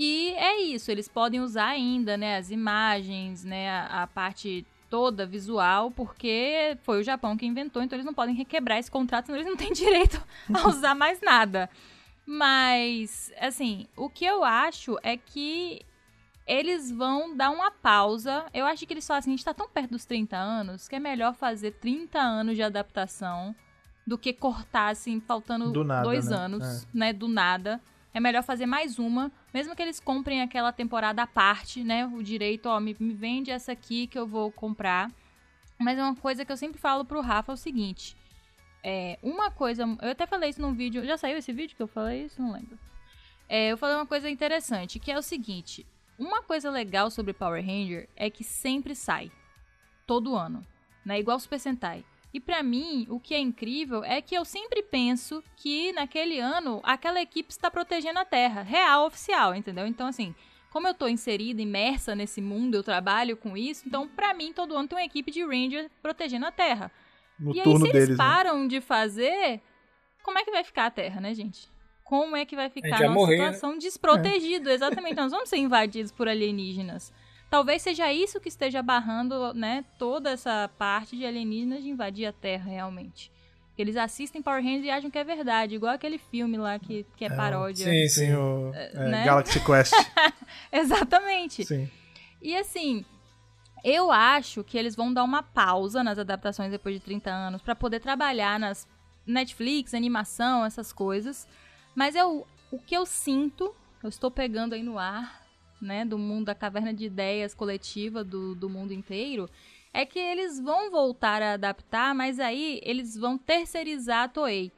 E é isso, eles podem usar ainda, né, as imagens, né, a, a parte toda visual, porque foi o Japão que inventou, então eles não podem requebrar esse contrato, senão eles não têm direito a usar mais nada. Mas, assim, o que eu acho é que eles vão dar uma pausa. Eu acho que eles falam assim: a gente tá tão perto dos 30 anos que é melhor fazer 30 anos de adaptação do que cortar, assim, faltando Do nada, dois né? anos, né? Do nada. É melhor fazer mais uma, mesmo que eles comprem aquela temporada à parte, né? O direito, ó, me, me vende essa aqui que eu vou comprar. Mas é uma coisa que eu sempre falo pro Rafa é o seguinte. É, uma coisa. Eu até falei isso num vídeo. Já saiu esse vídeo que eu falei isso? Não lembro. É, eu falei uma coisa interessante, que é o seguinte. Uma coisa legal sobre Power Ranger é que sempre sai. Todo ano. Né? Igual Super Sentai. E pra mim, o que é incrível é que eu sempre penso que naquele ano aquela equipe está protegendo a Terra. Real, oficial, entendeu? Então, assim, como eu tô inserida, imersa nesse mundo, eu trabalho com isso, então pra mim todo ano tem uma equipe de Ranger protegendo a Terra. No e aí, se eles deles, né? param de fazer, como é que vai ficar a Terra, né, gente? Como é que vai ficar a nossa morrer, né? situação desprotegido? Exatamente, nós vamos ser invadidos por alienígenas. Talvez seja isso que esteja barrando, né, toda essa parte de alienígenas de invadir a Terra, realmente. Eles assistem Power Rangers e acham que é verdade, igual aquele filme lá que, que é, paródia. Sim, Sim, o é, né? Galaxy Quest. Exatamente. Sim. E assim, eu acho que eles vão dar uma pausa nas adaptações depois de 30 anos pra poder trabalhar nas Netflix, animação, essas coisas. Mas eu, o que eu sinto, eu estou pegando aí no ar, né, do mundo da caverna de ideias coletiva do, do mundo inteiro, é que eles vão voltar a adaptar, mas aí eles vão terceirizar a Toei.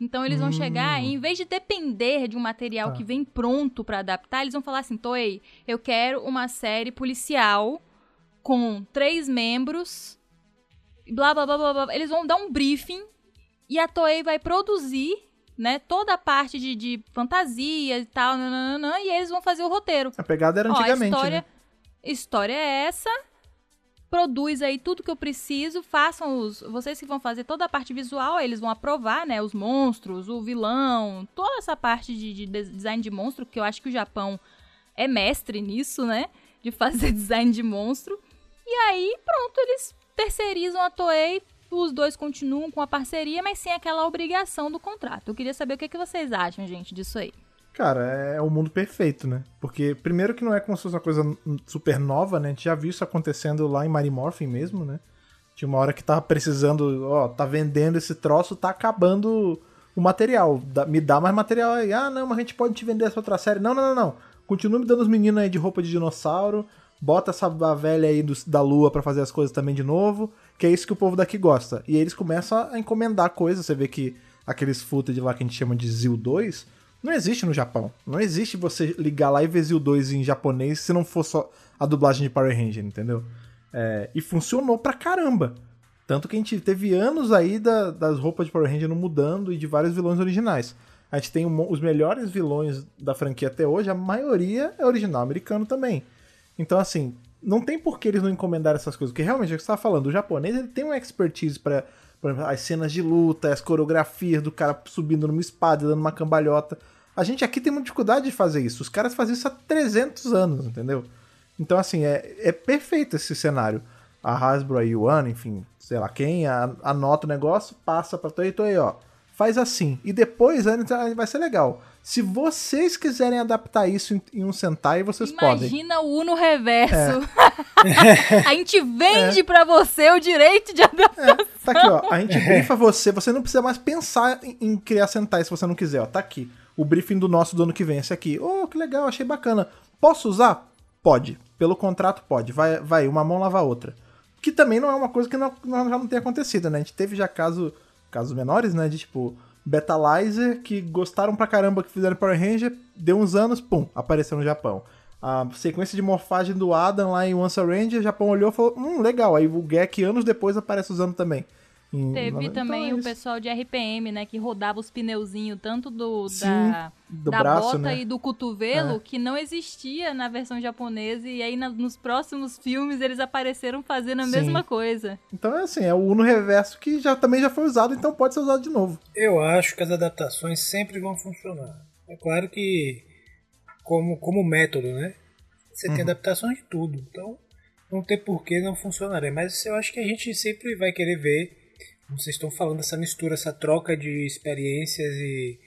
Então eles vão Hum. chegar, e em vez de depender de um material Tá. que vem pronto pra adaptar, eles vão falar assim: Toei, eu quero uma série policial com três membros, blá blá blá blá blá. Eles vão dar um briefing e a Toei vai produzir, né, toda a parte de, de fantasia e tal, nananana, e eles vão fazer o roteiro. A pegada era Ó, antigamente, história, né? história é essa. Produz aí tudo que eu preciso, façam os. Vocês que vão fazer toda a parte visual, eles vão aprovar, né? Os monstros, o vilão, toda essa parte de, de des- design de monstro, que eu acho que o Japão é mestre nisso, né? De fazer design de monstro. E aí, pronto, eles terceirizam a Toei, os dois continuam com a parceria, mas sem aquela obrigação do contrato. Eu queria saber o que, que vocês acham, gente, disso aí. Cara, é o mundo perfeito, né? Porque, primeiro, que não é como se fosse uma coisa super nova, né? A gente já viu isso acontecendo lá em Morphin mesmo, né? Tinha uma hora que tava precisando, ó, tá vendendo esse troço, tá acabando o material. Me dá mais material aí. Ah, não, mas a gente pode te vender essa outra série. Não, não, não, não. Continua me dando os meninos aí de roupa de dinossauro. Bota essa velha aí do- da lua pra fazer as coisas também de novo. Que é isso que o povo daqui gosta. E eles começam a encomendar coisas. Você vê que aqueles footage lá que a gente chama de Zil 2 não existe no Japão. Não existe você ligar lá e ver Zil 2 em japonês se não for só a dublagem de Power Ranger, entendeu? É, e funcionou pra caramba. Tanto que a gente teve anos aí da- das roupas de Power Ranger não mudando e de vários vilões originais. A gente tem um os melhores vilões da franquia até hoje, a maioria é original americano também. Então, assim, não tem por que eles não encomendarem essas coisas. Porque realmente, é o que você estava falando, o japonês ele tem uma expertise exemplo, as cenas de luta, as coreografias do cara subindo numa espada, dando uma cambalhota. A gente aqui tem muita dificuldade de fazer isso. Os caras faziam isso há 300 anos, entendeu? Então, assim, é, é perfeito esse cenário. A Hasbro, a Yuan, enfim, sei lá quem, a- anota o negócio, passa pra Toei, Toei, ó, faz assim. E depois aí vai ser legal. Se vocês quiserem adaptar isso em, um Sentai, vocês podem. Imagina o Uno reverso. É. a gente vende pra você o direito de adaptar. Tá aqui, ó. A gente brifa você. Você não precisa mais pensar em, em criar Sentai se você não quiser, ó. Tá aqui. O briefing do nosso do ano que vem, esse aqui. Oh, que legal, achei bacana. Posso usar? Pode. Pelo contrato, pode. Vai, vai uma mão lava a outra. Que também não é uma coisa que não, não- já não tem acontecido, né? A gente teve já caso, casos menores, né? De tipo, Betalizer, que gostaram pra caramba que fizeram Power Ranger, deu uns anos, pum, apareceu no Japão. A sequência de morfagem do Adam lá em Once a Ranger, o Japão olhou e falou, hum, legal. Aí o Gek, anos depois, aparece usando também. Em- Teve então também é o pessoal de RPM, né, que rodava os pneuzinhos tanto do Sim, da, do da braço, bota né? e do cotovelo É. que não existia na versão japonesa e aí na- nos próximos filmes eles apareceram fazendo a Sim. mesma coisa. Então é assim, é o Uno Reverso que já, também já foi usado, então pode ser usado de novo. Eu acho que as adaptações sempre vão funcionar. É claro que, como, como método, né? Você tem adaptações de tudo. Então, não tem por que não funcionarem. Mas eu acho que a gente sempre vai querer ver, como vocês estão falando, essa mistura, essa troca de experiências e,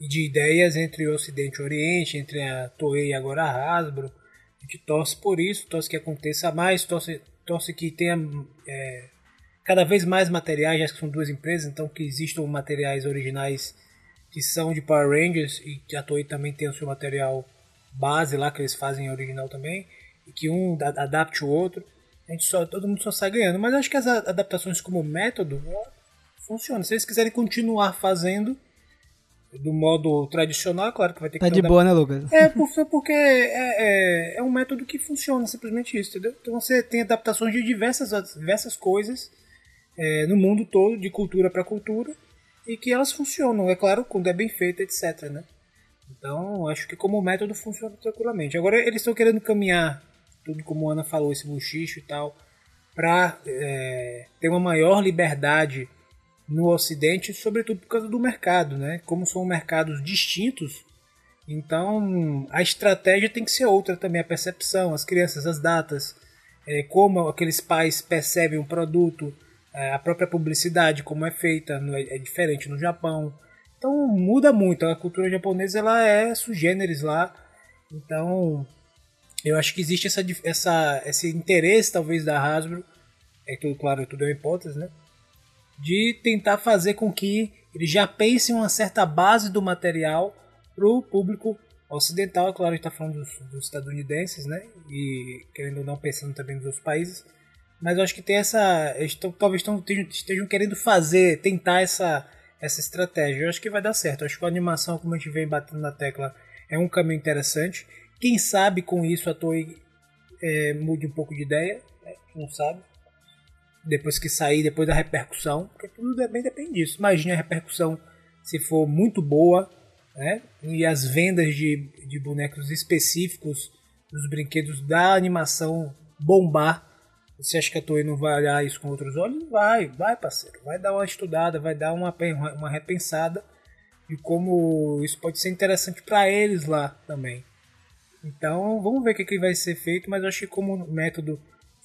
e de ideias entre o Ocidente e o Oriente, entre a Toei e agora a Hasbro. A gente torce por isso, torce que aconteça mais, torce, torce que tenha é, cada vez mais materiais, já que são duas empresas, então que existam materiais originais que são de Power Rangers e que a Toei também tem o seu material base lá que eles fazem original também e que um da- adapte o outro. A gente só todo mundo só sai ganhando, mas acho que as adaptações como método ó, funcionam. Se eles quiserem continuar fazendo do modo tradicional, é claro que vai ter que Tá de boa, né, Lucas? é, porque é, é, é um método que funciona, simplesmente isso, entendeu? Então você tem adaptações de diversas, diversas coisas é, no mundo todo, de cultura para cultura, e que elas funcionam, é claro, quando é bem feito, etc, né? Então, acho que como método funciona tranquilamente. Agora, eles estão querendo caminhar, tudo como a Ana falou, esse buchicho e tal, para ter uma maior liberdade no Ocidente, sobretudo por causa do mercado, né? Como são mercados distintos, então a estratégia tem que ser outra também, a percepção, as crianças, as datas, é, como aqueles pais percebem um produto, é, a própria publicidade, como é feita, no- é diferente no Japão. Então muda muito, a cultura japonesa ela é sugêneres lá, então eu acho que existe essa, essa, esse interesse talvez da Hasbro, é tudo claro, tudo é uma hipótese, né? de tentar fazer com que eles já pensem uma certa base do material para o público ocidental. É claro, a gente está falando dos, dos estadunidenses, né? E querendo ou não, pensando também nos outros países. Mas eu acho que tem essa. Eles tão- talvez tão- estejam, estejam querendo fazer, tentar essa, essa estratégia. Eu acho que vai dar certo. Eu acho que a animação, como a gente vem batendo na tecla, é um caminho interessante. Quem sabe com isso a Toei é, mude um pouco de ideia, né? não sabe depois que sair, depois da repercussão, porque tudo também depende disso. Imagine a repercussão se for muito boa, né? E as vendas de, de bonecos específicos dos brinquedos da animação bombar. Você acha que a Toei não vai olhar isso com outros olhos? Vai, vai, parceiro. Vai dar uma estudada, vai dar uma, uma repensada de como isso pode ser interessante para eles lá também. Então, vamos ver o que, que vai ser feito, mas eu acho que como método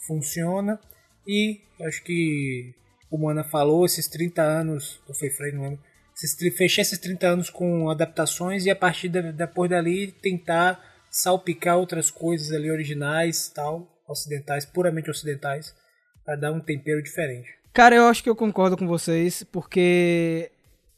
funciona e acho que, como a Ana falou, esses 30 anos, ou foi Frei, não lembro, esses, fechar esses 30 anos com adaptações e a partir da, depois dali tentar salpicar outras coisas ali originais, tal, ocidentais, puramente ocidentais, para dar um tempero diferente. Cara, eu acho que eu concordo com vocês, porque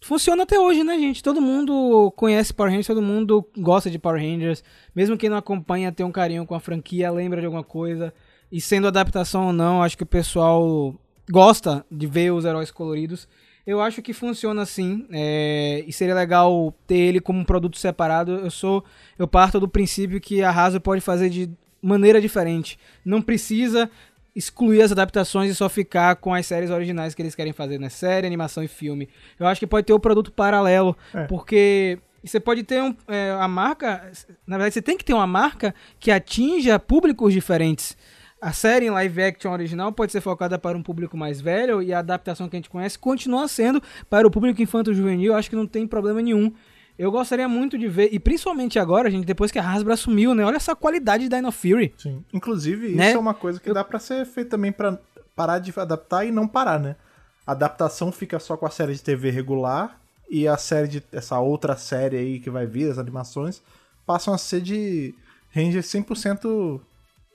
funciona até hoje, né, gente? Todo mundo conhece Power Rangers, todo mundo gosta de Power Rangers. Mesmo quem não acompanha, tem um carinho com a franquia, lembra de alguma coisa. E sendo adaptação ou não, acho que o pessoal gosta de ver os heróis coloridos. Eu acho que funciona assim, é, e seria legal ter ele como um produto separado. Eu sou, eu parto do princípio que a Hasbro pode fazer de maneira diferente. Não precisa excluir as adaptações e só ficar com as séries originais que eles querem fazer, né? Série, animação e filme. Eu acho que pode ter o produto paralelo, É. porque você pode ter um, é, a marca. Na verdade, você tem que ter uma marca que atinja públicos diferentes. A série em live action original pode ser focada para um público mais velho e a adaptação que a gente conhece continua sendo para o público infanto-juvenil. Eu acho que não tem problema nenhum. Eu gostaria muito de ver, e principalmente agora, gente, depois que a Hasbro assumiu, né? Olha essa qualidade da Dino Fury. Sim. Inclusive, Né? isso é uma coisa que dá pra ser feito também pra parar de adaptar e não parar, né? A adaptação fica só com a série de TV regular e a série de essa outra série aí que vai vir, as animações, passam a ser de Rangers 100%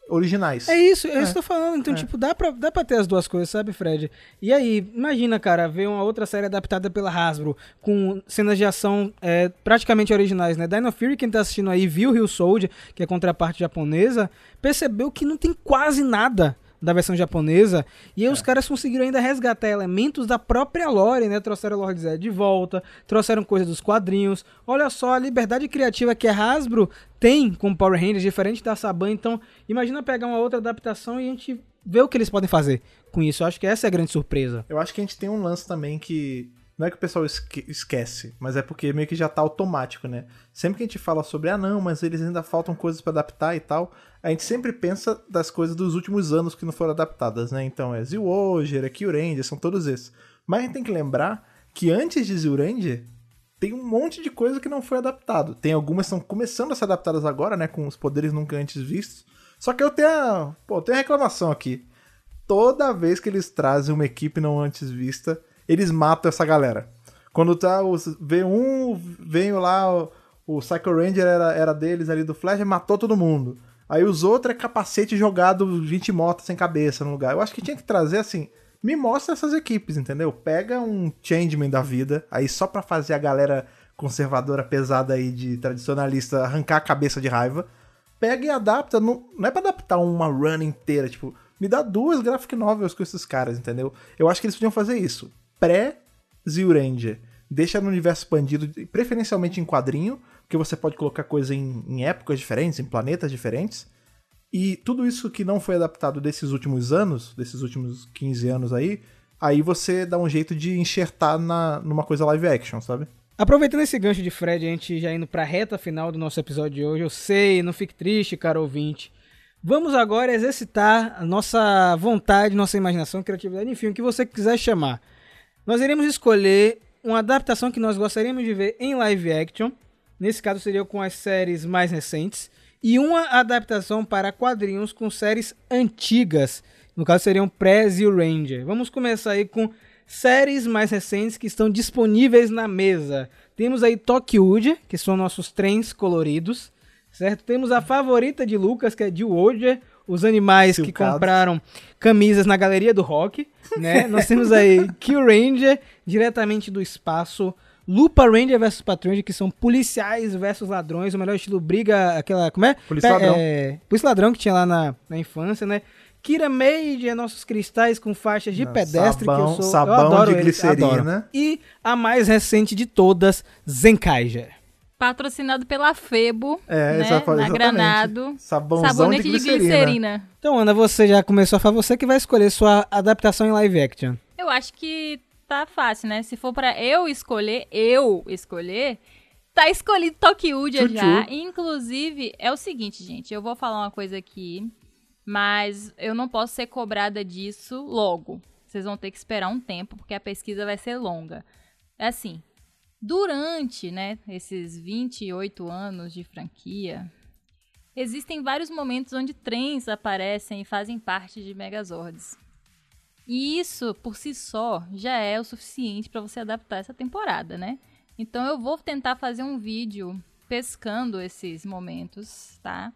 originais. É isso, é, isso que eu tô falando. Então, É. tipo, dá pra, dá pra ter as duas coisas, sabe, Fred? E aí, imagina, cara, ver uma outra série adaptada pela Hasbro, com cenas de ação é, praticamente originais, né? Dino Fury, quem tá assistindo aí, viu Rio Soldier, que é a contraparte japonesa, percebeu que não tem quase nada da versão japonesa, e aí os caras conseguiram ainda resgatar elementos da própria lore, né? Trouxeram Lord Zed de volta, trouxeram coisa dos quadrinhos. Olha só a liberdade criativa que a Hasbro tem com Power Rangers, diferente da Saban. Então, imagina pegar uma outra adaptação e a gente ver o que eles podem fazer com isso. Eu acho que essa é a grande surpresa. Eu acho que a gente tem um lance também que. Não é que o pessoal esque- esquece, mas é porque meio que já tá automático, né? Sempre que a gente fala sobre, ah, não, mas eles ainda faltam coisas pra adaptar e tal, a gente sempre pensa das coisas dos últimos anos que não foram adaptadas, né? Então é Zilwager, é Kyuranger, são todos esses. Mas a gente tem que lembrar que antes de Zilranger, tem um monte de coisa que não foi adaptado. Tem algumas que estão começando a ser adaptadas agora, né? Com os poderes nunca antes vistos. Só que eu tenho a, pô, eu tenho a reclamação aqui. Toda vez que eles trazem uma equipe não antes vista, eles matam essa galera. Quando tá os, vem um, vem lá, o, o Psycho Ranger era, era deles ali do Flash, matou todo mundo. Aí os outros é capacete jogado 20 motos sem cabeça no lugar. Eu acho que tinha que trazer assim. Me mostra essas equipes, entendeu? Pega um Changeman da vida, aí só pra fazer a galera conservadora pesada aí de tradicionalista arrancar a cabeça de raiva. Pega e adapta. Não, não é pra adaptar uma run inteira, tipo, me dá duas graphic novels com esses caras, entendeu? Eu acho que eles podiam fazer isso. Pré-Zilranger. Deixa no universo expandido, preferencialmente em quadrinho, porque você pode colocar coisa em, em épocas diferentes, em planetas diferentes. E tudo isso que não foi adaptado desses últimos anos, desses últimos 15 anos aí, aí você dá um jeito de enxertar na, numa coisa live action, sabe? Aproveitando esse gancho de Fred, a gente já indo pra reta final do nosso episódio de hoje, eu sei, não fique triste, caro ouvinte. Vamos agora exercitar a nossa vontade, nossa imaginação, criatividade, enfim, o que você quiser chamar. Nós iremos escolher uma adaptação que nós gostaríamos de ver em live action. Nesse caso seria com as séries mais recentes. E uma adaptação para quadrinhos com séries antigas. No caso seriam pré-Zero Ranger. Vamos começar aí com séries mais recentes que estão disponíveis na mesa. Temos aí Tokyo que são nossos trens coloridos, certo? Temos a favorita de Lucas, que é de Woja, os animais que Silcados. compraram camisas na galeria do rock, né? Nós temos aí Kill Ranger, diretamente do espaço. Lupa Ranger versus Patrulha, que são policiais versus ladrões, o melhor estilo briga, aquela, como é? Polícia ladrão. É, polícia ladrão que tinha lá na, na infância, né? Kira Made é nossos cristais com faixas de Não, pedestre, que eu sabão- sou, eu sabão adoro de eles, glicerina. adoro. E a mais recente de todas, Zenkaiger. Patrocinado pela Febo, É, né? exa- na exatamente. Granado. Sabãozão Sabonete de de glicerina. glicerina. Então, Ana, você já começou a falar, você que vai escolher sua adaptação em live action. Eu acho que tá fácil, né? Se for pra eu escolher, eu escolher, tá escolhido Tchu-tchu. já. Inclusive, é o seguinte, gente, eu vou falar uma coisa aqui, mas eu não posso ser cobrada disso logo. Vocês vão ter que esperar um tempo, porque a pesquisa vai ser longa. É assim, durante, né, esses 28 anos de franquia, existem vários momentos onde trens aparecem e fazem parte de Megazords. E isso, por si só, já é o suficiente para você adaptar essa temporada, né? Então eu vou tentar fazer um vídeo pescando esses momentos, tá?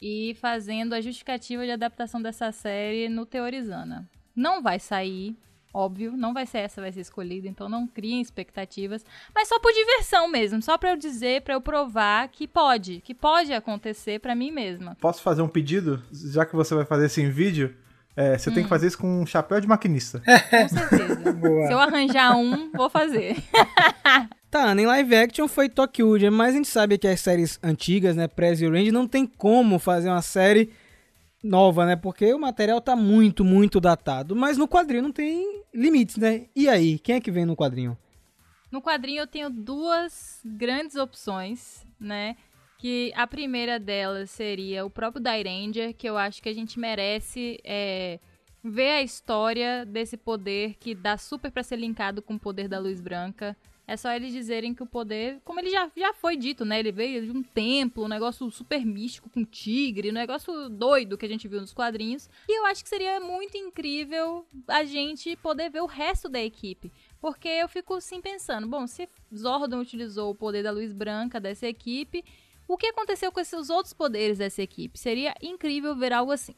E fazendo a justificativa de adaptação dessa série no Teorizana. Não vai sair, óbvio, não vai ser essa vai ser escolhida, então não criem expectativas, mas só por diversão mesmo, só para eu dizer, para eu provar que pode, que pode acontecer para mim mesma. Posso fazer um pedido? Já que você vai fazer isso em vídeo, é, você Hum. tem que fazer isso com um chapéu de maquinista. Com certeza. Boa. Se eu arranjar um, vou fazer. Tá, Ana, em live action foi Tokyo, mas a gente sabe que as séries antigas, né, Press e Range, não tem como fazer uma série nova, né, porque o material tá muito, muito datado. Mas no quadrinho não tem limites, né? E aí, quem é que vem no quadrinho? No quadrinho eu tenho duas grandes opções, né? Que a primeira delas seria o próprio Dairanger, que eu acho que a gente merece é, ver a história desse poder que dá super pra ser linkado com o poder da luz branca. É só eles dizerem que o poder, como ele já, já foi dito, né? Ele veio de um templo, um negócio super místico com tigre, um negócio doido que a gente viu nos quadrinhos. E eu acho que seria muito incrível a gente poder ver o resto da equipe. Porque eu fico assim pensando, bom, se Zordon utilizou o poder da luz branca dessa equipe, o que aconteceu com esses outros poderes dessa equipe? Seria incrível ver algo assim.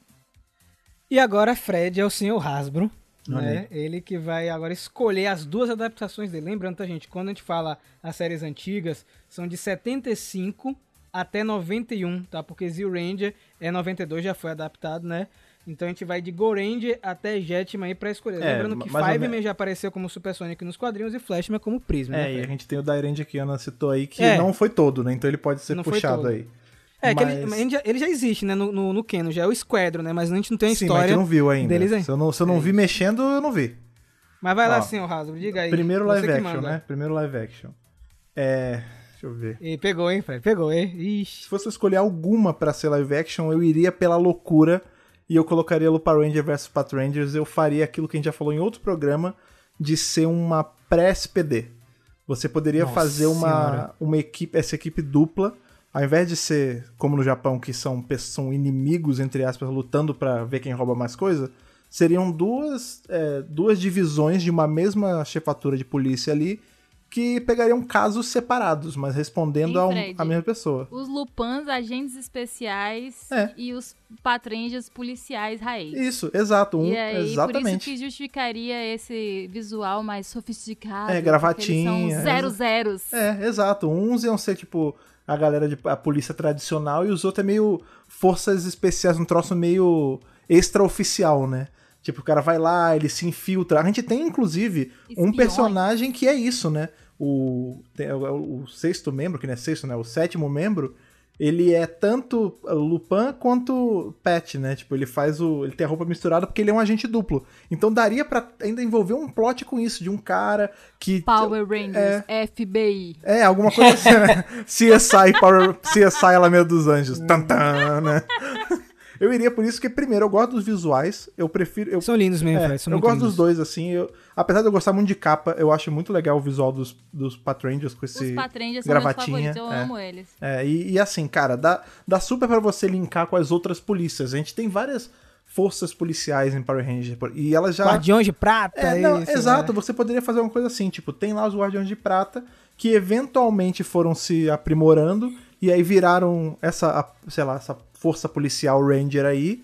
E agora Fred é o senhor Hasbro, né? Ele que vai agora escolher as duas adaptações dele. Lembrando, tá, gente, quando a gente fala as séries antigas, são de 75 até 91, tá? Porque Zero Ranger é 92, já foi adaptado, né? Então a gente vai de Go Ranger até Jetman aí pra escolher. É, Lembrando que Fiveman já apareceu como Super Sonic nos quadrinhos e Flashman como Prisma, É, né, e a gente tem o Dairend que a Ana citou aí, que É. não foi todo, né? Então ele pode ser Não puxado aí. É, que Mas- ele, ele já, ele já existe, né? No, no, no Canon, já é o Squadron, né? Mas a gente não tem a Sim, mas a história. gente não viu ainda. Se eu não, se eu não vi mexendo, eu não vi. Mas vai lá Ó, sim, o Hasbro, diga aí. Primeiro live que action, manda. né? Primeiro live action. É. Deixa eu ver. E pegou, hein, Fred? Pegou, hein? Ixi. Se fosse escolher alguma pra ser live action, eu iria pela loucura e eu colocaria Lupa Ranger vs Pat Rangers. Eu faria aquilo que a gente já falou em outro programa, de ser uma pré-SPD. Você poderia Nossa fazer uma, Senhora. uma equipe, essa equipe dupla, ao invés de ser, como no Japão, que são, são inimigos, entre aspas, lutando pra ver quem rouba mais coisa, seriam duas, é, duas divisões de uma mesma chefatura de polícia ali, que pegariam casos separados, mas respondendo a, um- a mesma pessoa. Os Lupans, agentes especiais É. e os Patranges policiais raiz. Isso, exato. Um, E aí, por isso exatamente. que justificaria esse visual mais sofisticado. É, gravatinha, são zero zeros. É, exato. Uns iam ser, tipo, a galera de a polícia tradicional e os outros é meio forças especiais, um troço meio extraoficial, né? Tipo, o cara vai lá, ele se infiltra. A gente tem, inclusive, um personagem que é isso, né? O, tem- o, o sexto membro, que não é sexto, né? O sétimo membro, ele é tanto Lupin quanto Pet, né? Tipo, ele faz o. Ele tem a roupa misturada porque ele é um agente duplo. Então daria pra ainda envolver um plot com isso, de um cara que. Power Rangers, FBI. É, alguma coisa assim, né? CSI, Power, CSI Alameda dos Anjos. Tan, tan, né? Eu iria por isso, porque primeiro eu gosto dos visuais, eu prefiro. Eu, São lindos mesmo, é. São eu muito gosto lindos. dos dois, assim. Eu, apesar de eu gostar muito de capa, eu acho muito legal o visual dos, dos Patrangers com esse. Os Patranges são meus gravatinha, favoritos, eu é. amo eles. É, e, e assim, cara, dá, dá super pra você linkar com as outras polícias. A gente tem várias forças policiais em Power Ranger. E elas já. Guardiões de prata. É, não, isso, exato, né? você poderia fazer uma coisa assim, tipo, tem lá os Guardiões de Prata que eventualmente foram se aprimorando e aí viraram essa, a- sei lá, essa força policial Ranger aí.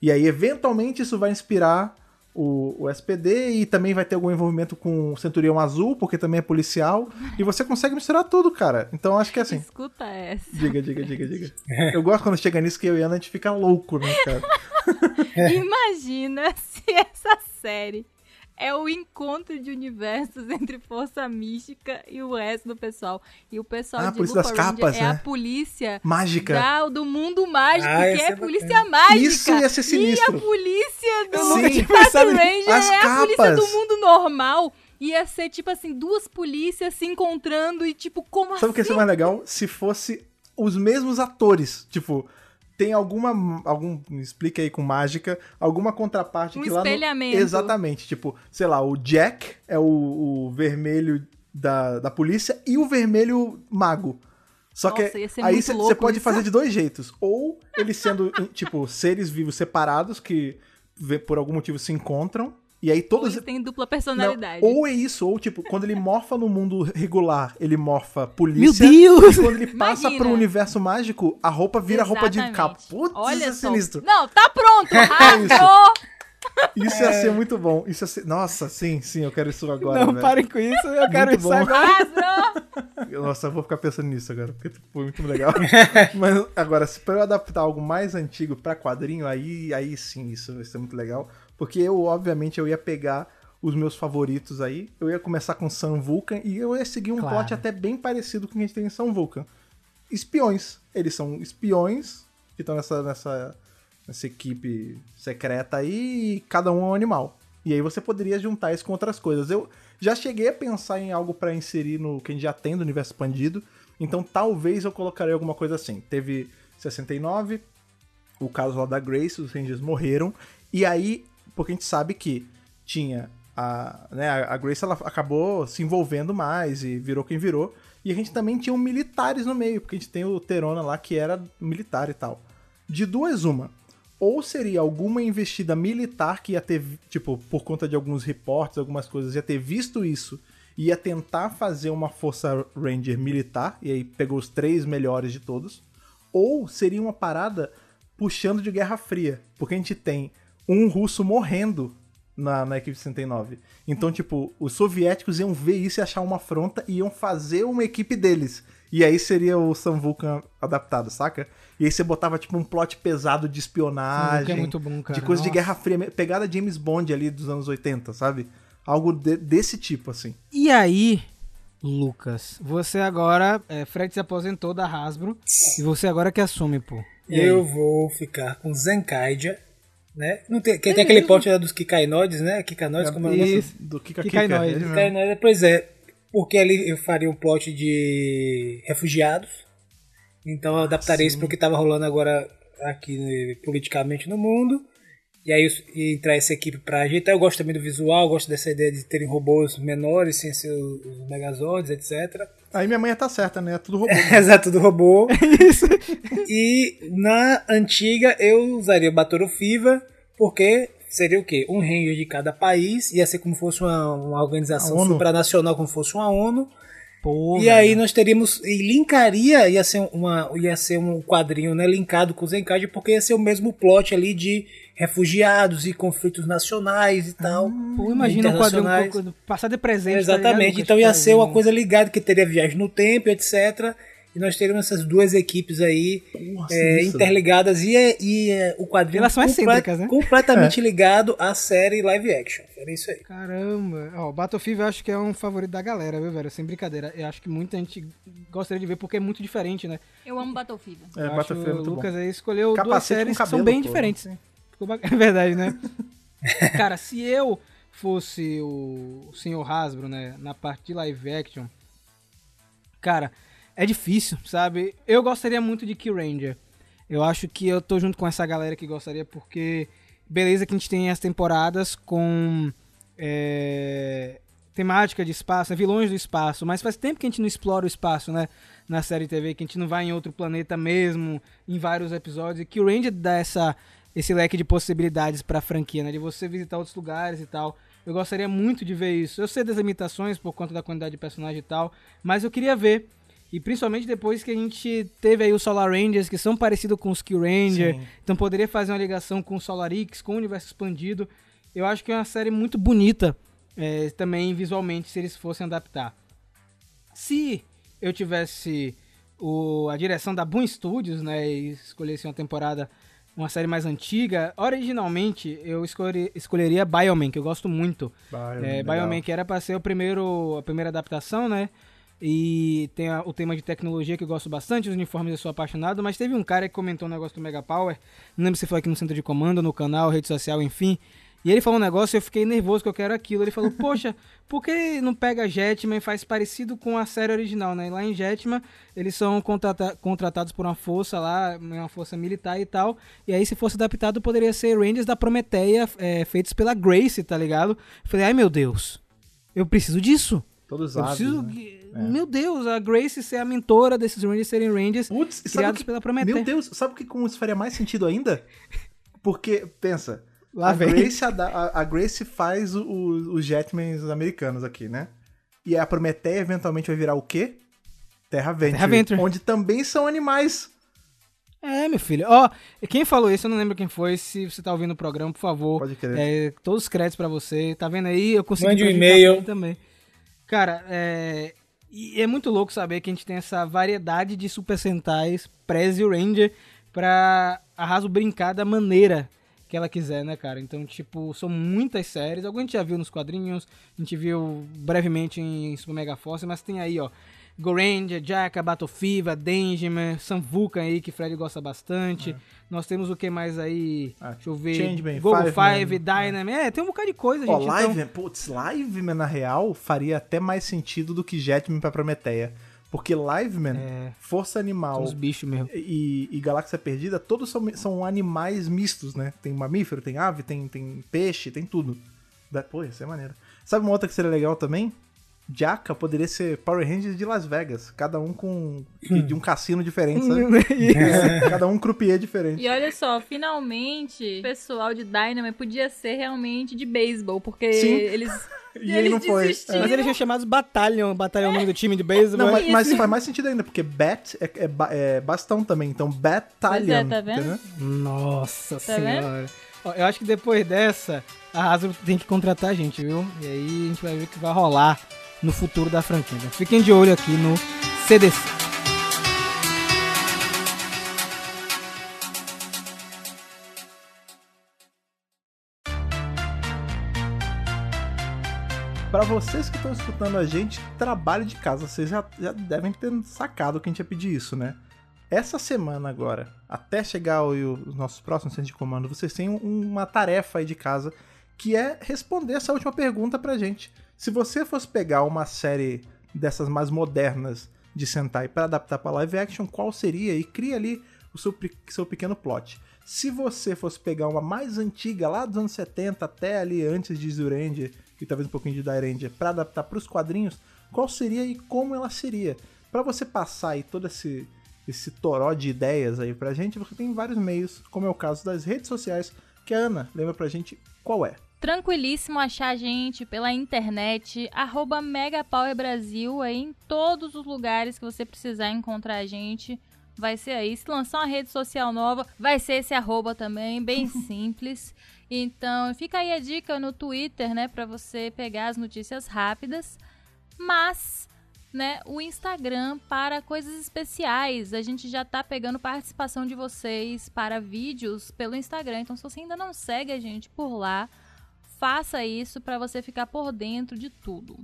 E aí eventualmente isso vai inspirar o, o SPD e também vai ter algum envolvimento com o Centurião Azul, porque também é policial. E você consegue misturar tudo, cara. Então acho que é assim. Escuta essa. Diga, diga, diga, diga. Eu gosto quando chega nisso que eu e a Ana a gente fica louco, né, cara? Imagina se essa série é o encontro de universos entre Força Mística e o resto do pessoal. E o pessoal Ah, de polícia das Ranger capas, é né? a polícia Mágica. da- do mundo mágico, Ah, que é é polícia mágica. Isso ia ser sinistro. E a polícia do nisso. Ranger As é a polícia capas. do mundo normal. Ia ser, tipo assim, duas polícias se encontrando e, tipo, como Sabe o que ia assim? ser mais legal? Se fosse os mesmos atores. Tipo, tem alguma. algum Explica aí com mágica. Alguma contraparte Um que lá. no- espelhamento. Exatamente. Tipo, sei lá, o Jack é o, o vermelho da, da polícia e o vermelho mago. Só Nossa, que aí você pode isso. fazer de dois jeitos. Ou eles sendo, tipo, seres vivos separados que por algum motivo se encontram. E aí Ou todos. eles têm dupla Não, personalidade. ou é isso, ou tipo, quando ele morfa no mundo regular, ele morfa polícia. Meu Deus! E quando ele passa Imagina. pro universo mágico, a roupa vira roupa de Exatamente. capa. Putz, Olha isso é só. sinistro. Não, tá pronto. isso. Rasgou. Isso ia ser muito bom. Isso ia ser... Nossa, sim, sim, eu quero isso agora. Não, velho. parem com isso. Eu quero Muito isso bom. agora. Nossa, eu vou ficar pensando nisso agora, porque foi muito legal. Mas agora, se pra eu adaptar algo mais antigo pra quadrinho, aí, aí sim, isso vai ser muito legal. Porque eu, obviamente, eu ia pegar os meus favoritos aí. Eu ia começar com Sun Vulcan e eu ia seguir um Claro. plot até bem parecido com o que a gente tem em Sun Vulcan. Espiões. Eles são espiões que estão nessa, nessa, nessa equipe secreta aí e cada um é um animal. E aí você poderia juntar isso com outras coisas. Eu já cheguei a pensar em algo pra inserir no que a gente já tem do universo expandido. Então talvez eu colocaria alguma coisa assim. Teve 69, o caso lá da Grace, os Rangers morreram. E aí, porque a gente sabe que tinha a, né, a Grace ela acabou se envolvendo mais e virou quem virou. E a gente também tinha um militares no meio, porque a gente tem o Terona lá que era militar e tal. De duas, uma. Ou seria alguma investida militar que ia ter, tipo, por conta de alguns reportes, algumas coisas, ia ter visto isso, ia tentar fazer uma força Ranger militar, e aí pegou os três melhores de todos. Ou seria uma parada puxando de Guerra Fria, porque a gente tem um russo morrendo na, na equipe 69. Então, tipo, os soviéticos iam ver isso e achar uma afronta e iam fazer uma equipe deles. E aí seria o Sam Vulcan adaptado, saca? E aí você botava, tipo, um plot pesado de espionagem. é muito bom, cara. De coisa de Nossa. Guerra Fria, pegada James Bond ali dos anos 80, sabe? Algo de- desse tipo, assim. E aí, Lucas, você agora, é, Fred se aposentou da Hasbro e você agora que assume, pô. E aí? Eu vou ficar com Zenkaidia, né? Não tem, que tem aquele pote dos Kikainoides, né? Kikanoides, como é o. Do Kika Kika Kika. Inoue. ele mesmo. Kikainoides, pois é. Porque ali eu faria um plot de refugiados. Então eu adaptaria isso pro que tava rolando agora aqui né, politicamente no mundo. E aí entrar essa equipe pra ajeitar. Eu gosto também do visual, gosto dessa ideia de terem robôs menores, sem ser os os Megazords, etc. Aí minha mãe tá certa, né? É tudo robô. Exato, do robô. E na antiga eu usaria o Batoru Fiva, porque seria o quê? Um ranger de cada país, ia ser como fosse uma, uma organização supranacional, como fosse uma ONU. Pô, e aí nós teríamos. E linkaria, ia ser, uma, ia ser um quadrinho né, linkado com o Zenkaiger, porque ia ser o mesmo plot ali de refugiados e conflitos nacionais e tal. Pô, imagina um quadrinho um passar de presente. tá Exatamente. Lucas? então ia ser uma coisa ligada que teria viagem no tempo, etc. E nós teríamos essas duas equipes aí Nossa, é, interligadas e, é- e é, o quadrinho Relações comple- excêntricas, né? completamente ligado à série live action. Era isso aí. Caramba. Ó, Battlefield eu acho que é um favorito da galera, viu, velho? Sem brincadeira. Eu acho que muita gente gostaria de ver porque é muito diferente, né? Eu amo Battlefield. É, Eu acho Battlefield é o muito bom. Lucas aí escolheu duas Capacete séries com que são bem pô. diferentes. Ficou ba- É verdade, né? Cara, se eu fosse o senhor Hasbro, né, na parte de live action, cara, é difícil, sabe? Eu gostaria muito de Key Ranger. Eu acho que eu tô junto com essa galera que gostaria, porque beleza que a gente tem as temporadas com é, temática de espaço, né, vilões do espaço, mas faz tempo que a gente não explora o espaço, né? Na série TV, que a gente não vai em outro planeta mesmo, em vários episódios, e que o Ranger dá essa, esse leque de possibilidades pra franquia, né? De você visitar outros lugares e tal. Eu gostaria muito de ver isso. Eu sei das limitações por conta da quantidade de personagem e tal, mas eu queria ver. E principalmente depois que a gente teve aí os Solar Rangers, que são parecidos com os Kill Ranger. Sim. Então poderia fazer uma ligação com o Solar X, com o universo expandido. Eu acho que é uma série muito bonita é, também visualmente, se eles fossem adaptar. Se eu tivesse o, a direção da Boom Studios, né, e escolhesse uma temporada, uma série mais antiga, originalmente eu escolheria, escolheria Bioman, que eu gosto muito. Bioman, É. Bioman, que era pra ser o primeiro, a primeira adaptação, né? E tem a- o tema de tecnologia que eu gosto bastante, os uniformes eu sou apaixonado, mas teve um cara que comentou um negócio do Mega Power, não lembro se foi aqui no centro de comando, no canal, rede social, enfim. E ele falou um negócio e eu fiquei nervoso que eu quero aquilo. Ele falou, poxa, por que não pega Jetman e faz parecido com a série original, né? Lá em Jetman, eles são contrata- contratados por uma força lá, uma força militar e tal. E aí, se fosse adaptado, poderia ser Rangers da Prometeia, é, feitos pela Grace, tá ligado? Eu falei, ai meu Deus, eu preciso disso. Todos Eu hábeis, preciso. né? que- Meu Deus, a Grace ser a mentora desses Rangers serem Rangers o criados que... pela Prometeia. Meu Deus, sabe o que com isso faria mais sentido ainda? Porque, pensa, Lá a, vem. Grace, a, a Grace faz os Jetmans americanos aqui, né? E a Prometeia eventualmente vai virar o quê? Terra Venture. Terra Venture. Onde também são animais. É, meu filho. Ó, quem falou isso, eu não lembro quem foi. Se você tá ouvindo o programa, por favor. Pode crer. É, todos os créditos pra você. Tá vendo aí? Eu consegui Mande um e-mail. também. Cara, é... E é muito louco saber que a gente tem essa variedade de Super Sentais, Prezi Ranger, pra a Raso brincar da maneira que ela quiser, né, cara? Então, tipo, são muitas séries. Alguns a gente já viu nos quadrinhos, a gente viu brevemente em Super Mega Force, mas tem aí, ó. Goranger, Jaka, Dangerman, Sam Vulcan aí, que Fred gosta bastante. Nós temos o que mais aí? Ah, Deixa eu ver. Changeman, Google Fiveman. Five, Dynamo. É, tem um bocado de coisa, Ó, gente. Live, então... putz, Liveman na real faria até mais sentido do que Jetman pra Prometeia. Porque Liveman, É. Força Animal os bichos mesmo. e, e Galáxia Perdida, todos são, são animais mistos, né? Tem mamífero, tem ave, tem, tem peixe, tem tudo. Da, pô, isso é maneiro. Sabe uma outra que seria legal também? Jaka poderia ser Power Rangers de Las Vegas. Cada um com. de, de um cassino diferente, sabe? É, cada um croupier diferente. E olha só, finalmente, o pessoal de Dynamo podia ser realmente de beisebol, porque Sim. eles, E ele não foi. desistiram. Mas eles são chamados Battalion. Battalion é o nome do time de beisebol. Não, é? mas, mas faz mais sentido ainda, porque Bat é, é é bastão também, então Battalion. Pois é, tá vendo? entendeu? Nossa Tá senhora. Ó, eu acho que depois dessa, a Hasbro tem que contratar a gente, viu? E aí a gente vai ver o que vai rolar no futuro da franquia. Então, Fiquem de olho aqui no CDC. Para vocês que estão escutando a gente, trabalho de casa, vocês já, já devem ter sacado que a gente ia pedir isso, né? Essa semana agora, até chegar os nossos próximos centros de comando, vocês têm um- uma tarefa aí de casa que é responder essa última pergunta pra gente. Se você fosse pegar uma série dessas mais modernas de Sentai para adaptar para live action, qual seria? E cria ali o seu, seu pequeno plot. Se você fosse pegar uma mais antiga, lá dos anos 70 até ali antes de Zyuranger, e talvez um pouquinho de Dairanger, para adaptar para os quadrinhos, qual seria e como ela seria? Para você passar aí todo esse esse toró de ideias aí pra gente, você tem vários meios, como é o caso das redes sociais, que a Ana lembra pra gente qual é. Tranquilíssimo achar a gente pela internet, arroba Megapower Brasil, aí em todos os lugares que você precisar encontrar a gente. Vai ser aí. Se lançar uma rede social nova, vai ser esse arroba também, bem simples. Então, fica aí a dica no Twitter, né, pra você pegar as notícias rápidas. Mas, né, o Instagram para coisas especiais. A gente já tá pegando participação de vocês para vídeos pelo Instagram. Então, se você ainda não segue a gente por lá, faça isso para você ficar por dentro de tudo.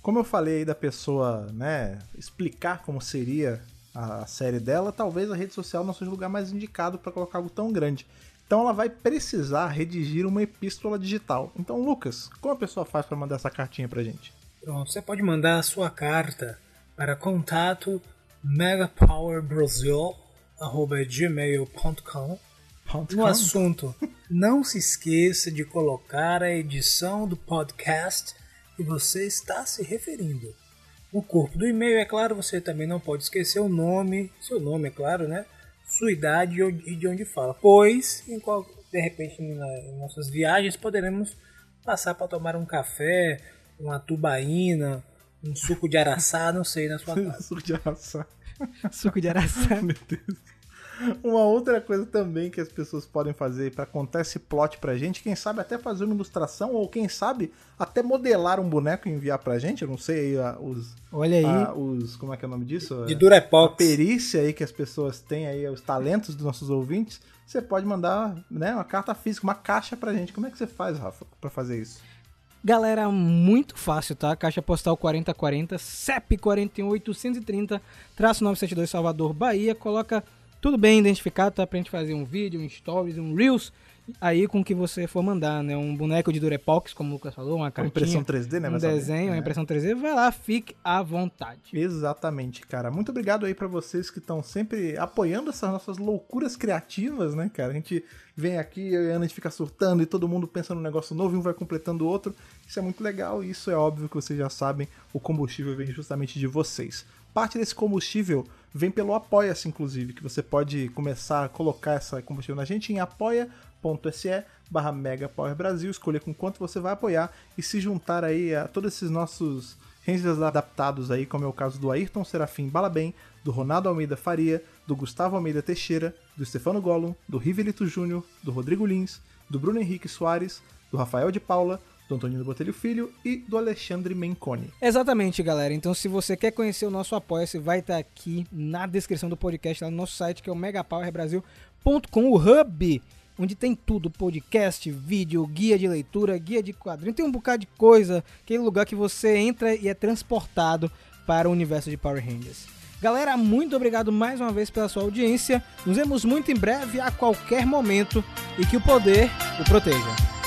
Como eu falei aí da pessoa, né, explicar como seria a série dela, talvez a rede social não seja o lugar mais indicado para colocar algo tão grande. Então ela vai precisar redigir uma epístola digital. Então, Lucas, como a pessoa faz para mandar essa cartinha pra gente? Pronto, você pode mandar a sua carta para contato megapowerbrasil.gmail.com No assunto, não se esqueça de colocar a edição do podcast que você está se referindo. No corpo do e-mail, é claro, você também não pode esquecer o nome, seu nome, é claro, né? Sua idade e de onde fala. Pois, qual, de repente, em nossas viagens, poderemos passar para tomar um café, uma tubaína, um suco de araçá, não sei, na sua casa. Suco de araçá. Suco de araçá. Meu Deus. Uma outra coisa também que as pessoas podem fazer pra contar esse plot pra gente, quem sabe até fazer uma ilustração, ou quem sabe até modelar um boneco e enviar pra gente, eu não sei aí a- os, Olha aí. a- os. Como é que é o nome disso? De a Durepox. perícia aí que as pessoas têm aí, os talentos dos nossos ouvintes, você pode mandar né, uma carta física, uma caixa pra gente. Como é que você faz, Rafa, pra fazer isso? Galera, muito fácil, tá? Caixa postal 4040, CEP 41830, traço 972 Salvador, Bahia. Coloca tudo bem identificado, tá? Pra gente fazer um vídeo, um stories, um Reels. Aí com o que você for mandar, né? Um boneco de Durepox, como o Lucas falou, uma Uma cartinha, impressão 3D, né? um desenho, uma É. impressão 3D. Vai lá, fique à vontade. Exatamente, cara. Muito obrigado aí pra vocês que estão sempre apoiando essas nossas loucuras criativas, né, cara? A gente vem aqui, eu e a Ana, a gente fica surtando e todo mundo pensa num negócio novo e um vai completando o outro. Isso é muito legal e isso é óbvio que vocês já sabem, o combustível vem justamente de vocês. Parte desse combustível vem pelo Apoia-se, inclusive, que você pode começar a colocar essa combustível na gente em apoia.se barra Brasil, escolher com quanto você vai apoiar e se juntar aí a todos esses nossos Rangers adaptados aí, como é o caso do Ayrton Serafim Balabem, do Ronaldo Almeida Faria, do Gustavo Almeida Teixeira, do Stefano Gollum, do Rivelito Júnior, do Rodrigo Lins, do Bruno Henrique Soares, do Rafael de Paula, do Antonino Botelho Filho e do Alexandre Menconi. Exatamente, galera. Então, se você quer conhecer o nosso Apoia-se, vai estar aqui na descrição do podcast, lá no nosso site, que é o megapowerbrasil.com, o hub, onde tem tudo, podcast, vídeo, guia de leitura, guia de quadrinho, tem um bocado de coisa, aquele lugar que você entra e é transportado para o universo de Power Rangers. Galera, muito obrigado mais uma vez pela sua audiência. Nos vemos muito em breve, a qualquer momento, e que o poder o proteja.